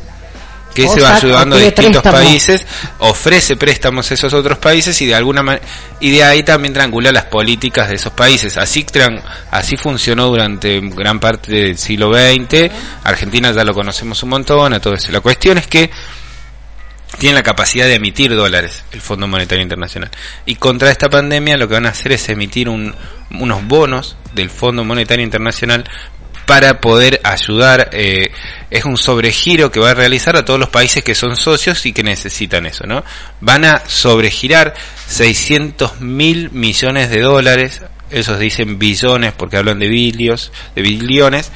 que O se va ayudando a distintos países, ofrece préstamos a esos otros países y de alguna manera y de ahí también triangula las políticas de esos países. Así tran- así funcionó durante gran parte del siglo XX. Argentina ya lo conocemos un montón, a todo eso. La cuestión es que tiene la capacidad de emitir dólares el Fondo Monetario Internacional. Y contra esta pandemia lo que van a hacer es emitir un- unos bonos del Fondo Monetario Internacional para poder ayudar. eh, es un sobregiro que va a realizar a todos los países que son socios y que necesitan eso, ¿no? Van a sobregirar 600 mil millones de dólares, esos dicen billones porque hablan de bilios, de billones,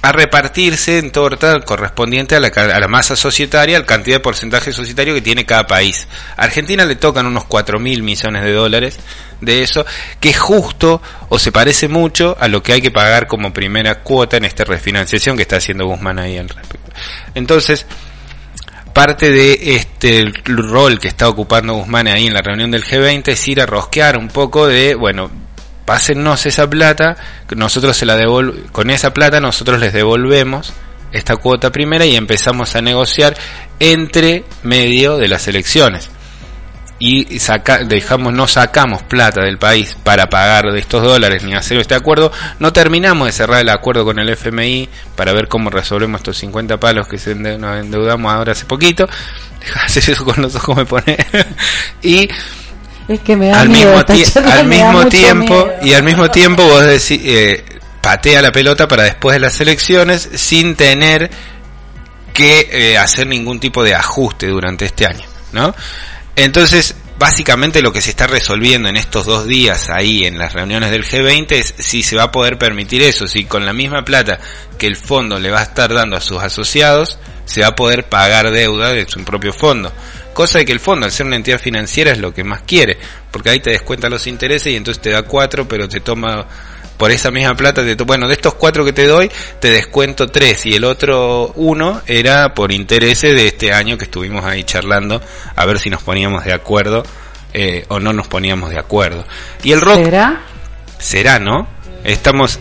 a repartirse en torta correspondiente a la, a la masa societaria, al cantidad de porcentaje societario que tiene cada país. A Argentina le tocan unos 4 mil millones de dólares de eso, que es justo o se parece mucho a lo que hay que pagar como primera cuota en esta refinanciación que está haciendo Guzmán ahí al respecto. Entonces, parte de este rol que está ocupando Guzmán ahí en la reunión del G20 es ir a rosquear un poco de, bueno, pásennos esa plata, nosotros se la con esa plata nosotros les devolvemos esta cuota primera y empezamos a negociar entre medio de las elecciones. Y dejamos, no sacamos plata del país para pagar de estos dólares ni hacer este acuerdo, no terminamos de cerrar el acuerdo con el FMI para ver cómo resolvemos estos 50 palos que se nos endeudamos ahora hace poquito. *laughs* Deja de hacer eso con los ojos me pone. *laughs* y Es que me da al miedo mismo, al mismo tiempo miedo. y al mismo tiempo vos decís eh, patea la pelota para después de las elecciones sin tener que eh, hacer ningún tipo de ajuste durante este año, ¿no? Entonces básicamente lo que se está resolviendo en estos dos días ahí en las reuniones del G20 es si se va a poder permitir eso, si con la misma plata que el fondo le va a estar dando a sus asociados, se va a poder pagar deuda de su propio fondo. Cosa de que el fondo, al ser una entidad financiera, es lo que más quiere, porque ahí te descuenta los intereses y entonces te da cuatro, pero te toma por esa misma plata, te bueno, de estos cuatro que te doy, te descuento tres y el otro uno era por intereses de este año que estuvimos ahí charlando a ver si nos poníamos de acuerdo eh, o no nos poníamos de acuerdo. Y el rock ¿Será? será, ¿no? Estamos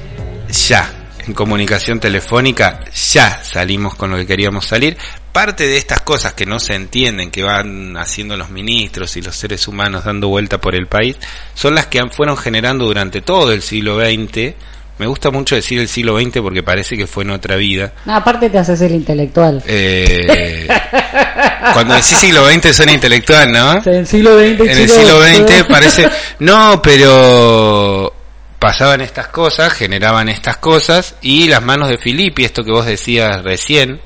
ya en comunicación telefónica, ya salimos con lo que queríamos salir. Parte de estas cosas que no se entienden, que van haciendo los ministros y los seres humanos dando vuelta por el país, son las que fueron generando durante todo el siglo XX. Me gusta mucho decir el siglo XX porque parece que fue en otra vida. No, aparte te haces el intelectual. Eh, *laughs* cuando decís siglo XX suena intelectual, ¿no? En el siglo XX, en el siglo XX parece no pero pasaban estas cosas generaban estas cosas y las manos de Filippi esto que vos decías recién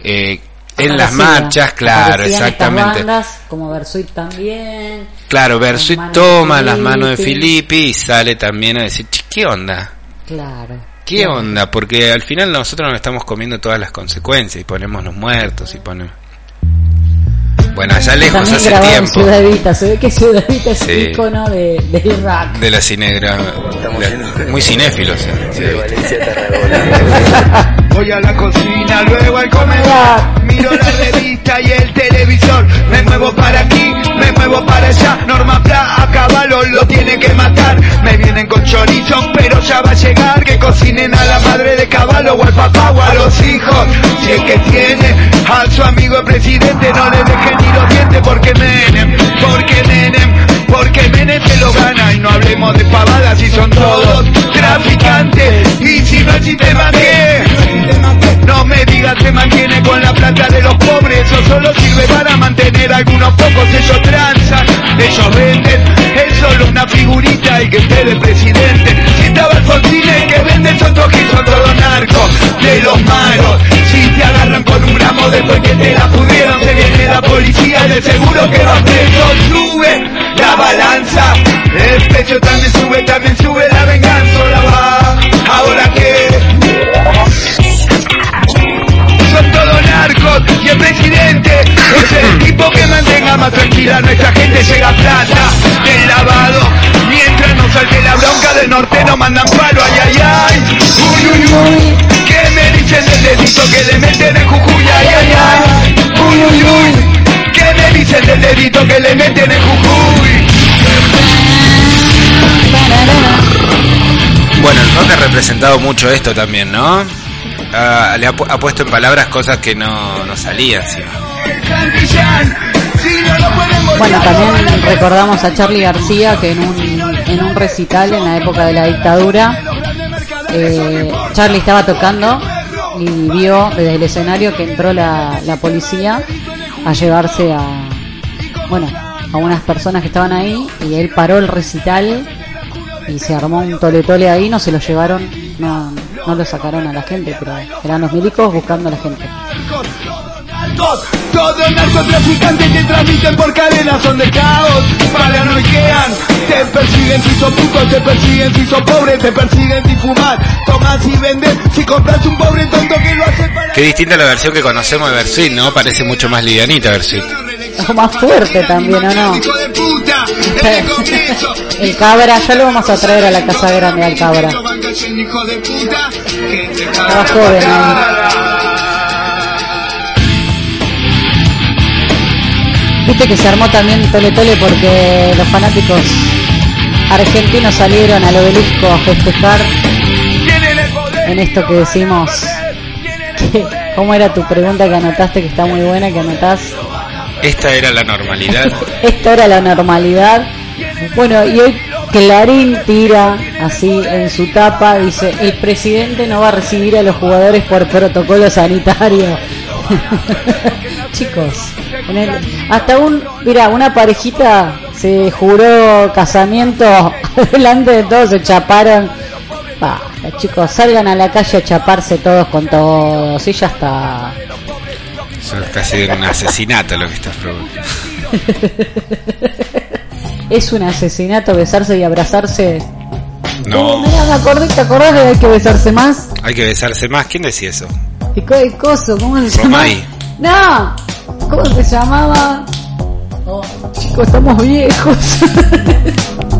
eh, en las marchas claro exactamente bandas, como Versuit también. claro Versuit toma las manos de Filippi. Y sale también a decir "Che, qué onda Claro. qué onda porque al final nosotros nos estamos comiendo todas las consecuencias y ponemos los muertos y ponemos bueno allá lejos También hace grabado en tiempo Ciudad Evita. Se ve que Ciudad Evita es Sí. un icono de, del rock. de la cinegra de- muy cinéfilos eh, sí. *laughs* Voy a la cocina, luego al comedor. Miro la revista y el televisor. Me muevo para aquí, me muevo para allá. Norma Pla a caballo lo tiene que matar. Me vienen con chorizo, pero ya va a llegar. Que cocinen a la madre de caballo o al papá o a los hijos. Si es que tiene a su amigo el presidente, no le eso solo sirve para mantener a algunos pocos, ellos transan, ellos venden, es solo una figurita el que esté de presidente. Si estaba Alfonsín el que vende son todos narcos, de los malos. Si te agarran con un gramo después que te la pudieron, se viene la policía y de seguro que va preso, sube la balanza, el precio también sube, también sube la que más tranquila nuestra gente llega plata del lavado mientras no salte la bronca del norte nos mandan palo ay ay ay uy uy uy ¿qué me dicen del dedito que le meten en Jujuy ay ay ay uy uy uy ¿qué me dicen del dedito que le meten en Jujuy Bueno, el rock ha representado mucho esto también, ¿no? Ah, le ha, pu- ha puesto en palabras cosas que no, no salían. ¿sí? Bueno, también recordamos a Charlie García que en un, en un recital en la época de la dictadura, eh, Charlie estaba tocando y vio desde el escenario que entró la, la policía a llevarse a, bueno, a unas personas que estaban ahí y él paró el recital y se armó un tole tole ahí, no se lo llevaron, no, no lo sacaron a la gente, pero eran los milicos buscando a la gente. Todos narcotraficantes que transmiten por cadenas son de caos Paranoiquean, te persiguen si sos puto, te persiguen si sos pobre Te persiguen si fumas, tomas y vendes Si compras un pobre tonto que lo hace para... Qué distinta la versión que conocemos de Versuit, ¿no? Parece mucho más livianita Versuit. O *laughs* más fuerte también, ¿o no? *laughs* El cabra, ya lo vamos a traer a la casa grande al cabra. Estaba joven ahí. Viste que se armó también Tole Tole porque los fanáticos argentinos salieron al obelisco a festejar en esto que decimos. que- ¿Cómo era tu pregunta que anotaste que está muy buena, que anotás? Esta era la normalidad. *laughs* Esto era la normalidad. Bueno, y hoy Clarín tira así en su tapa, dice, el presidente no va a recibir a los jugadores por protocolo sanitario. *laughs* Chicos, en el- hasta un, mira, una parejita se juró casamiento *laughs* delante de todos, se chaparon. Chicos, salgan a la calle a chaparse todos con todos y ya está. Eso es casi un asesinato lo que estás preguntando. es un asesinato besarse y abrazarse. No, Mira, me acordé, ¿te acordás de hay que besarse más? hay que besarse más. ¿Quién decía eso? ¿Y co- el coso? ¿Cómo se llama? Romay. No, ¿cómo se llamaba? Oh, chicos, estamos viejos. *laughs*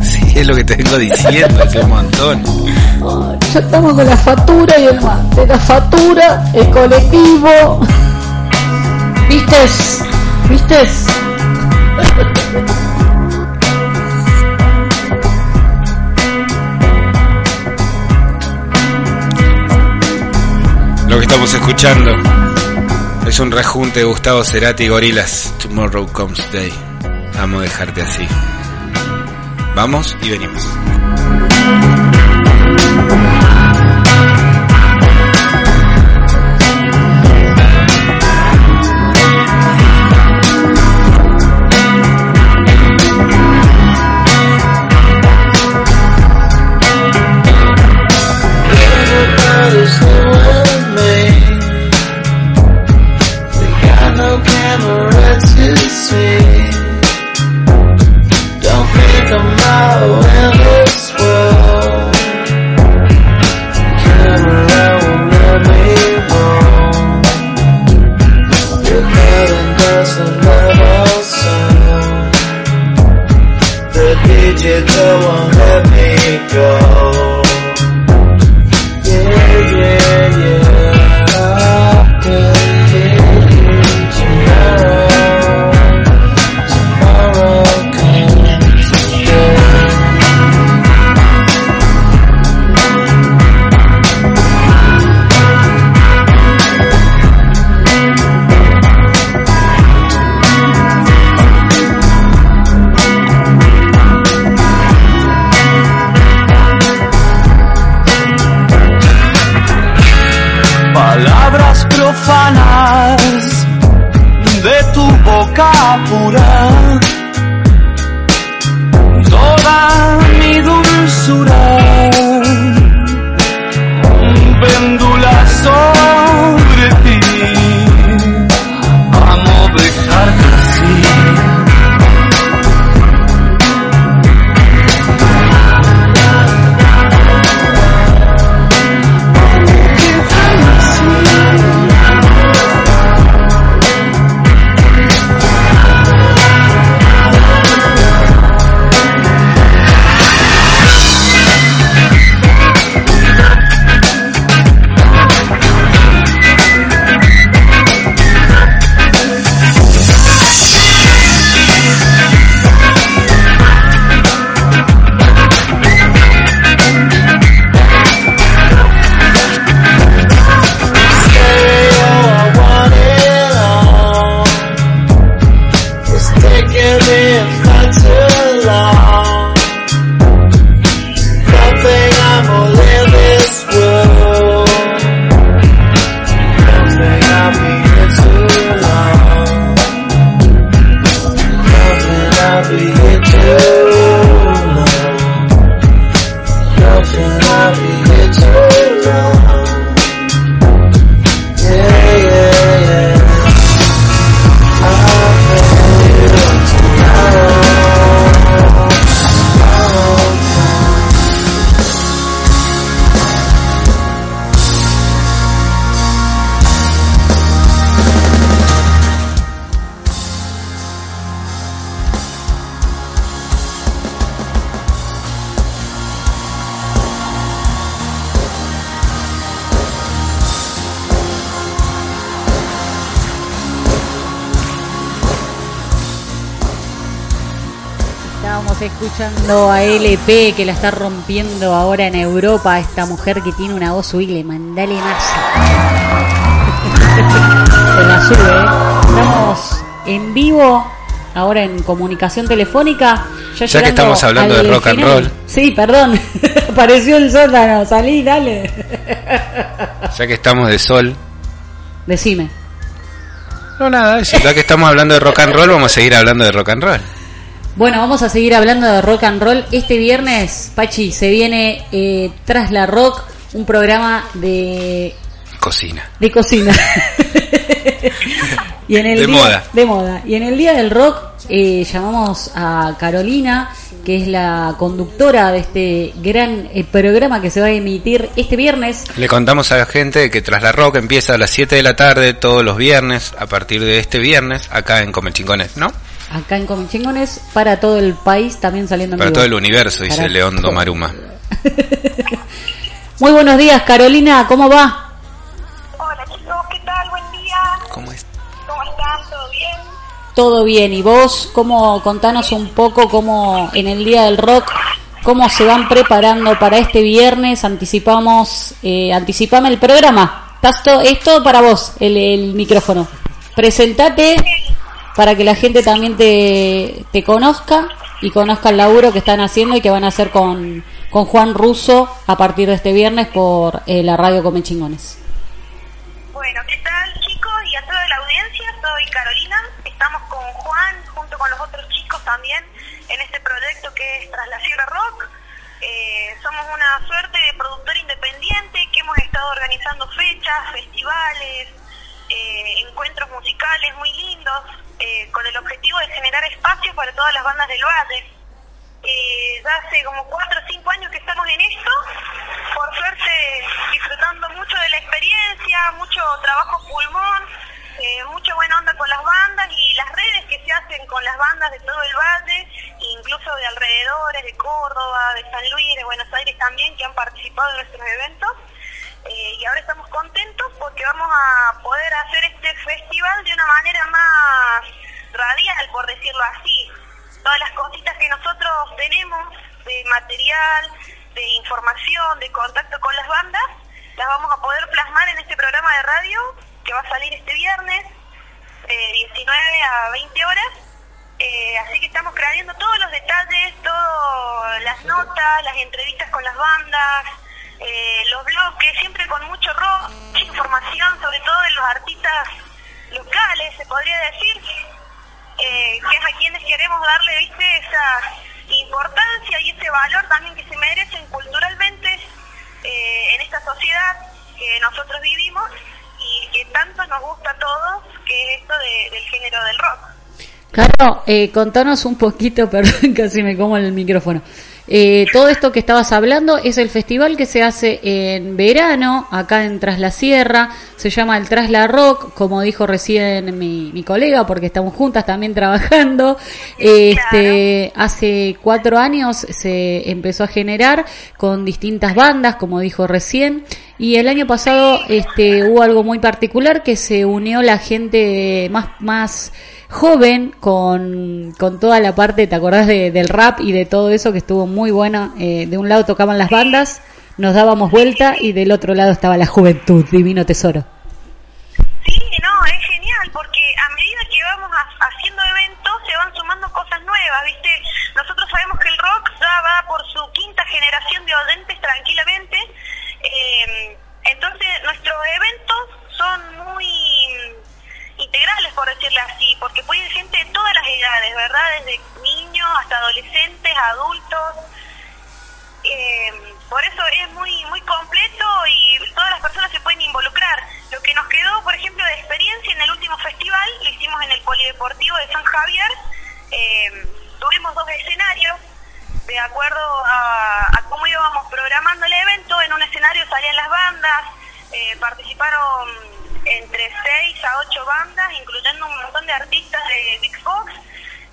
Sí, es lo que te vengo diciendo hace un montón. Oh, ya estamos con la factura y el mate. La factura, el colectivo. ¿Vistes? ¿Vistes? Estamos escuchando es un rejunte de Gustavo Cerati y Gorilas. Tomorrow Comes Day. Amo dejarte así. Vamos y venimos. Escuchando a LP que la está rompiendo ahora en Europa, esta mujer que tiene una voz sublime, mandale más. *laughs* Se la sube, ¿eh? Estamos en vivo, ahora en comunicación telefónica. Ya Ya, que estamos hablando de rock and roll. Sí, perdón, *laughs* apareció el sótano, salí, dale. Ya que estamos de sol. Decime. No, nada, eso. Ya que estamos hablando de rock and roll, vamos a seguir hablando de rock and roll. Bueno, vamos a seguir hablando de rock and roll. Este viernes, Pachi, se viene eh, Tras la Rock, un programa de, Cocina. de cocina. *laughs* y en el De día- moda. De moda. Y en el día del rock eh, llamamos a Carolina, que es la conductora de este gran eh, programa que se va a emitir este viernes. Le contamos a la gente que Tras la Rock empieza a las 7 de la tarde todos los viernes, a partir de este viernes, acá en Comechingones, ¿no? Acá en Comechingones, para todo el país, también saliendo en Para vivo. todo el universo, dice Para León todo. Maruma. *laughs* Muy buenos días, Carolina, ¿cómo va? Hola chicos, ¿qué tal? Buen día. ¿Cómo es? ¿Cómo están? ¿Todo bien? Todo bien, ¿y vos cómo contanos un poco cómo en el Día del Rock, cómo se van preparando para este viernes? Anticipamos, eh, anticipame el programa. Estás to- es todo para vos, el, el micrófono. Presentate para que la gente también te, conozca y conozca el laburo que están haciendo y que van a hacer con, con Juan Russo a partir de este viernes por eh, la radio Come Chingones. Bueno, ¿qué tal chicos y a toda la audiencia? Soy Carolina. Estamos con Juan, junto con los otros chicos también, en este proyecto que es Tras la Sierra Rock. Eh, somos una suerte de productor independiente que hemos estado organizando fechas, festivales, eh, encuentros musicales muy lindos, eh, con el objetivo de generar espacios para todas las bandas del Valle. Eh, ya hace como cuatro o cinco años que estamos en esto, por suerte disfrutando mucho de la experiencia, mucho trabajo pulmón, eh, mucha buena onda con las bandas y las redes que se hacen con las bandas de todo el valle, incluso de alrededores, de Córdoba, de San Luis, de Buenos Aires también, que han participado en nuestros eventos. Eh, y ahora estamos contentos porque vamos a poder hacer este festival de una manera más radial, por decirlo así. Todas las cositas que nosotros tenemos de material, de información, de contacto con las bandas, las vamos a poder plasmar en este programa de radio que va a salir este viernes, de 19 a 20 horas. Eh, así que estamos creando todos los detalles, todas las notas, las entrevistas con las bandas, eh, los bloques, siempre con mucho rock, mucha información, sobre todo de los artistas locales, se podría decir, eh, que es a quienes queremos darle, viste, esa importancia y ese valor también que se merecen culturalmente eh, en esta sociedad que nosotros vivimos y que tanto nos gusta a todos, que es esto de- del género del rock. Caro, eh, contanos un poquito, *laughs* perdón, casi me como el micrófono. Eh, todo esto que estabas hablando es el festival que se hace en verano, acá en Tras la Sierra, se llama el Tras la Rock, como dijo recién mi, mi colega, porque estamos juntas también trabajando. Este, hace cuatro años se empezó a generar con distintas bandas, como dijo recién, y el año pasado este, hubo algo muy particular que se unió la gente más, más joven con, con toda la parte, ¿te acordás de- del rap y de todo eso que estuvo muy buena? Eh, de un lado tocaban las bandas, nos dábamos vuelta y del otro lado estaba la juventud, divino tesoro. Sí, no, es genial porque a medida que vamos ha- haciendo eventos se van sumando cosas nuevas, ¿viste? Nosotros sabemos que el rock ya va por su quinta generación de oyentes tranquilamente, eh, entonces nuestros eventos son muy integrales, por decirlo así, porque puede ir gente de todas las edades, ¿verdad? Desde niños hasta adolescentes, adultos. Eh, por eso es muy muy completo y todas las personas se pueden involucrar. Lo que nos quedó, por ejemplo, de experiencia en el último festival, lo hicimos en el Polideportivo de San Javier. Eh, tuvimos dos escenarios, de acuerdo a, a cómo íbamos programando el evento. En un escenario salían las bandas, eh, participaron entre 6 a 8 bandas, incluyendo un montón de artistas de Big Fox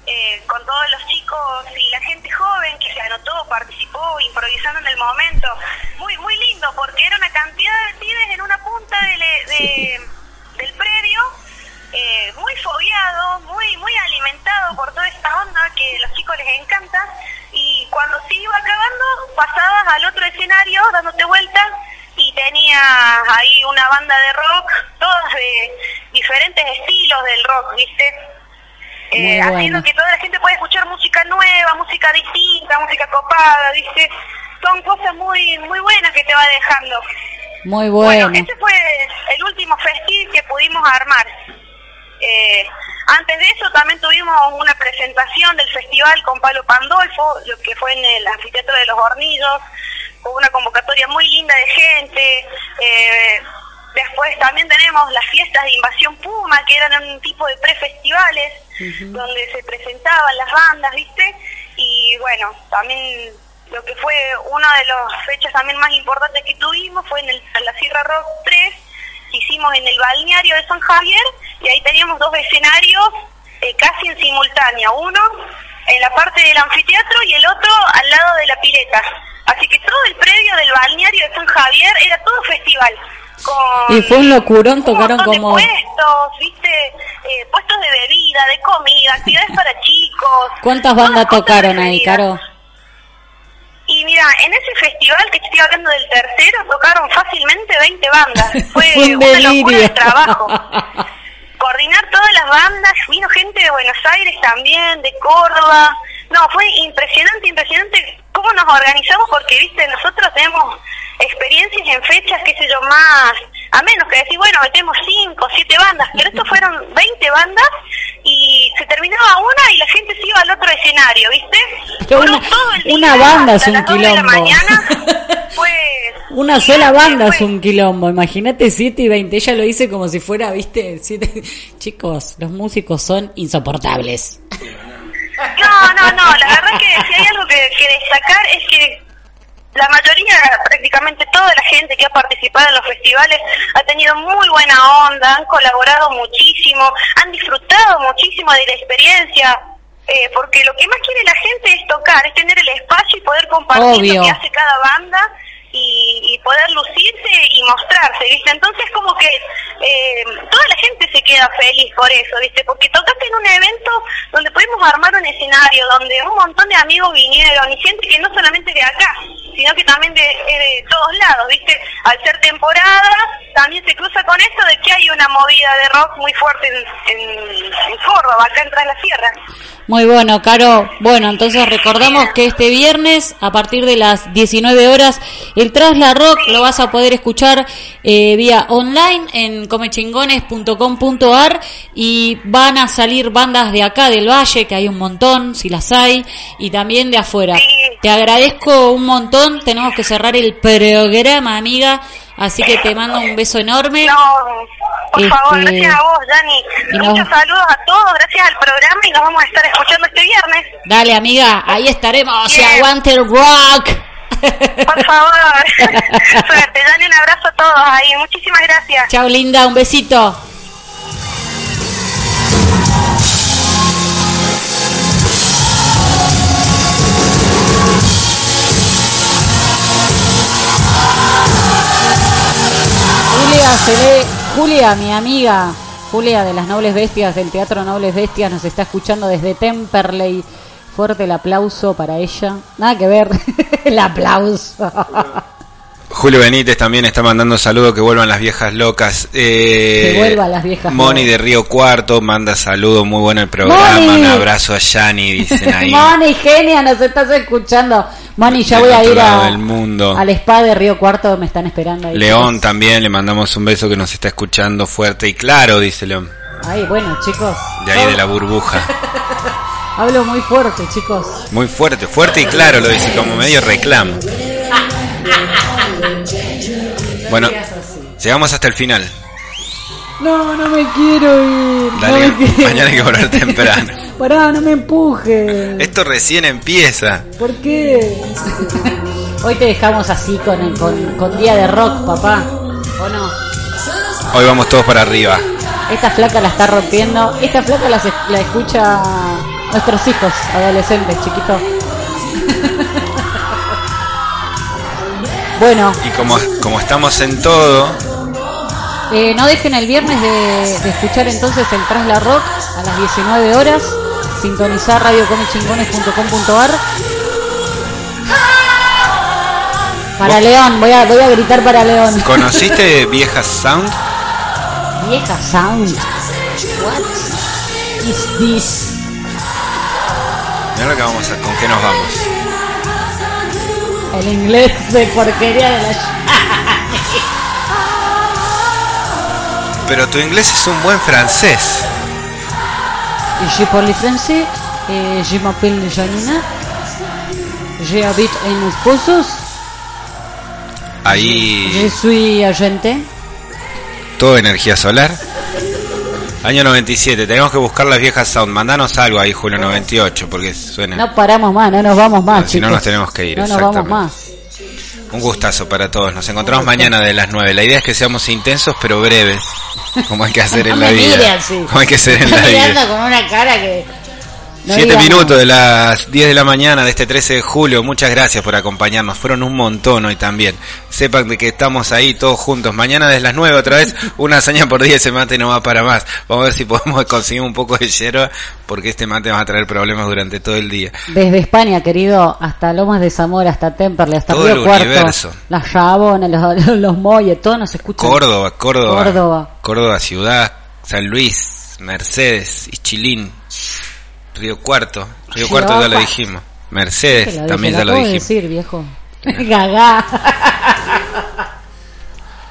eh, con todos los chicos y la gente joven que se anotó, participó, improvisando en el momento. Muy muy lindo, porque era una cantidad de pibes en una punta del, de- del predio, eh, muy fobiado, muy muy alimentado por toda esta onda que a los chicos les encanta. Cuando se iba acabando, pasabas al otro escenario dándote vueltas y tenías ahí una banda de rock, todas de diferentes estilos del rock, ¿viste? Eh, bueno. haciendo que toda la gente pueda escuchar música nueva, música distinta, música copada, ¿viste? Son cosas muy muy buenas que te va dejando. Muy bueno. ese fue el último festival que pudimos armar. Eh, antes de eso también tuvimos una presentación del festival con Pablo Pandolfo, lo que fue en el anfiteatro de los Hornillos, con una convocatoria muy linda de gente. Eh, después también tenemos las fiestas de Invasión Puma, que eran un tipo de prefestivales donde se presentaban las bandas, ¿viste? Y bueno, también lo que fue una de las fechas también más importantes que tuvimos fue en, el, en la Sierra Rock 3, que hicimos en el balneario de San Javier, y ahí teníamos dos escenarios eh, casi en simultánea, uno en la parte del anfiteatro y el otro al lado de la pileta. Así que todo el predio del balneario de San Javier era todo festival. Con Y fue un locurón, tocaron como... de puestos, viste, Eh, puestos de bebida, de comida, actividades para chicos. ¿Cuántas bandas tocaron ahí, Caro? Y mira, en ese festival que estoy hablando del tercero, tocaron fácilmente 20 bandas. *laughs* Fue, Fue un una locura de trabajo. *laughs* Coordinar todas las bandas, vino gente de Buenos Aires también, de Córdoba. No, fue impresionante, impresionante cómo nos organizamos porque, viste, nosotros tenemos experiencias en fechas, qué sé yo, más, a menos que decir, bueno, metemos 5, 7 bandas, pero estos fueron 20 bandas y se terminaba una y la gente se iba al otro escenario, ¿viste? Una, todo el día una banda es hasta un las de la mañana, *laughs* Una sola banda es un quilombo. Imagínate 7 y 20. Ella lo dice como si fuera, viste, siete... Chicos, los músicos son insoportables. No, no, no, la verdad que si hay algo que, que destacar es que la mayoría, prácticamente toda la gente que ha participado en los festivales ha tenido muy buena onda, han colaborado muchísimo, han disfrutado muchísimo de la experiencia, eh, porque lo que más quiere la gente es tocar, es tener el espacio y poder compartir Obvio. lo que hace cada banda y, y poder lucirse y mostrarse, ¿viste? Entonces como que eh, toda la gente se queda feliz por eso, ¿viste? Porque tocaste en un evento donde pudimos armar un escenario, donde un montón de amigos vinieron y gente que no solamente de acá, sino que también de, eh, de todos lados, ¿viste? Al ser temporada, también se cruza con esto de que hay una movida de rock muy fuerte en, en, en Córdoba, acá en Tras la Sierra. Muy bueno, Caro. Bueno, entonces recordamos que este viernes, a partir de las 19 horas, el Trasla Rock lo vas a poder escuchar eh, vía online en comechingones.com.ar y van a salir bandas de acá del Valle, que hay un montón, si las hay, y también de afuera. Te agradezco un montón. Tenemos que cerrar el programa, amiga. Así que te mando un beso enorme. No, por favor, Este, gracias a vos, Dani. y nos- Muchos saludos a todos, gracias al programa y nos vamos a estar escuchando este viernes. Dale, amiga, ahí estaremos. Y Bien. aguante el rock. Por favor. *laughs* Suerte, Dani, un abrazo a todos ahí. Muchísimas gracias. Chao, linda, un besito. Se ve, Julia, mi amiga, Julia de las Nobles Bestias, del Teatro Nobles Bestias, nos está escuchando desde Temperley. Fuerte el aplauso para ella. Nada que ver, *laughs* el aplauso. Julio Benítez también está mandando saludos que vuelvan las viejas locas. Eh, Que vuelvan las viejas Moni locas. de Río Cuarto manda saludos, muy bueno el programa. Moni. Un abrazo a Yani, dicen ahí. *laughs* Moni, genia, nos estás escuchando. Moni, ya voy a ir a, del mundo. al spa de Río Cuarto, me están esperando ahí. León también, le mandamos un beso que nos está escuchando fuerte y claro, dice León. Ay, bueno, chicos. De ahí de la burbuja. *laughs* Hablo muy fuerte, chicos. Muy fuerte, fuerte y claro, lo dice como medio reclamo. Bueno, llegamos hasta el final. No, no me quiero ir. Dale, no me quiero. mañana hay que volver temprano. *laughs* Pará, no me empuje. Esto recién empieza. ¿Por qué? Hoy te dejamos así con, el- con, con día de rock, papá. ¿O no? Hoy vamos todos para arriba. Esta flaca la está rompiendo. Esta flaca la, se- la escucha nuestros hijos, adolescentes, chiquitos. bueno, Y como, como estamos en todo, eh, no dejen el viernes de, de escuchar entonces el Trasla Rock a las 19 horas. Sintonizar radiocomichingones.com.ar Para León, voy a, voy a gritar para León. ¿conociste Viejas Sound? Vieja Sound. What is this? Mira lo que vamos a, con qué nos vamos. El inglés de porquería de la... Pero tu inglés es un buen francés. Je parle français et je m'appelle Janina. Je habite en Los Pozos. Je Ahí suis agente. todo energía solar. Año 97, tenemos que buscar las viejas sound. Mandanos algo ahí, Julio 98, porque suena. No paramos más, no nos vamos más, No, si no nos tenemos que ir, No nos vamos más. Un gustazo para todos. Nos encontramos mañana de las 9. La idea es que seamos intensos pero breves, como hay que hacer No en *laughs* la mire vida. así. Como hay que hacer en la *laughs* vida. mirando con una cara que... no Siete minutos de las 10 de la mañana de este 13 de julio. Muchas gracias por acompañarnos. Fueron un montón hoy también. Sepan de que estamos ahí todos juntos. Mañana desde las 9 otra vez. *laughs* Una hazaña por día. Ese mate no va para más. Vamos a ver si podemos conseguir un poco de yerba. Porque este mate va a traer problemas durante todo el día. Desde España, querido, hasta Lomas de Zamora, hasta Temperley, hasta Todo Río el Cuarto, universo. las Chabonas, los, los Molles, todos nos escuchan. Córdoba, Córdoba. Córdoba. Córdoba ciudad. San Luis. Mercedes. Ichilín. Río Cuarto. Río Cuarto ya lo dijimos. Mercedes. Lo también ya lo dijimos. decir, viejo. *laughs* Gagá.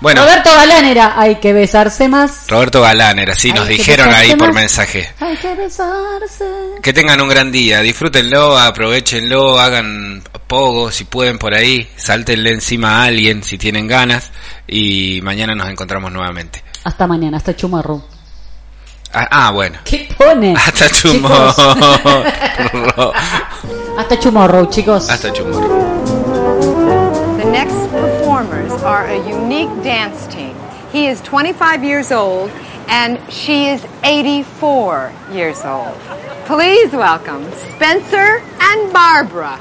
Bueno. Roberto Galán era, hay que besarse más. Roberto Galán era, sí, nos dijeron ahí por más. mensaje. Hay que besarse. Que tengan un gran día, disfrútenlo, aprovechenlo, hagan pogo si pueden por ahí, sáltenle encima a alguien si tienen ganas y mañana nos encontramos nuevamente. Hasta mañana, hasta Chumarro. Ah, ah, bueno. ¿Qué pone? *laughs* Hasta Chicos. chumorro. *laughs* Hasta Chumorro, chicos. Hasta chumorro. The next performers are a unique dance team. He is 25 years old and she is 84 years old. Please welcome Spencer and Barbara.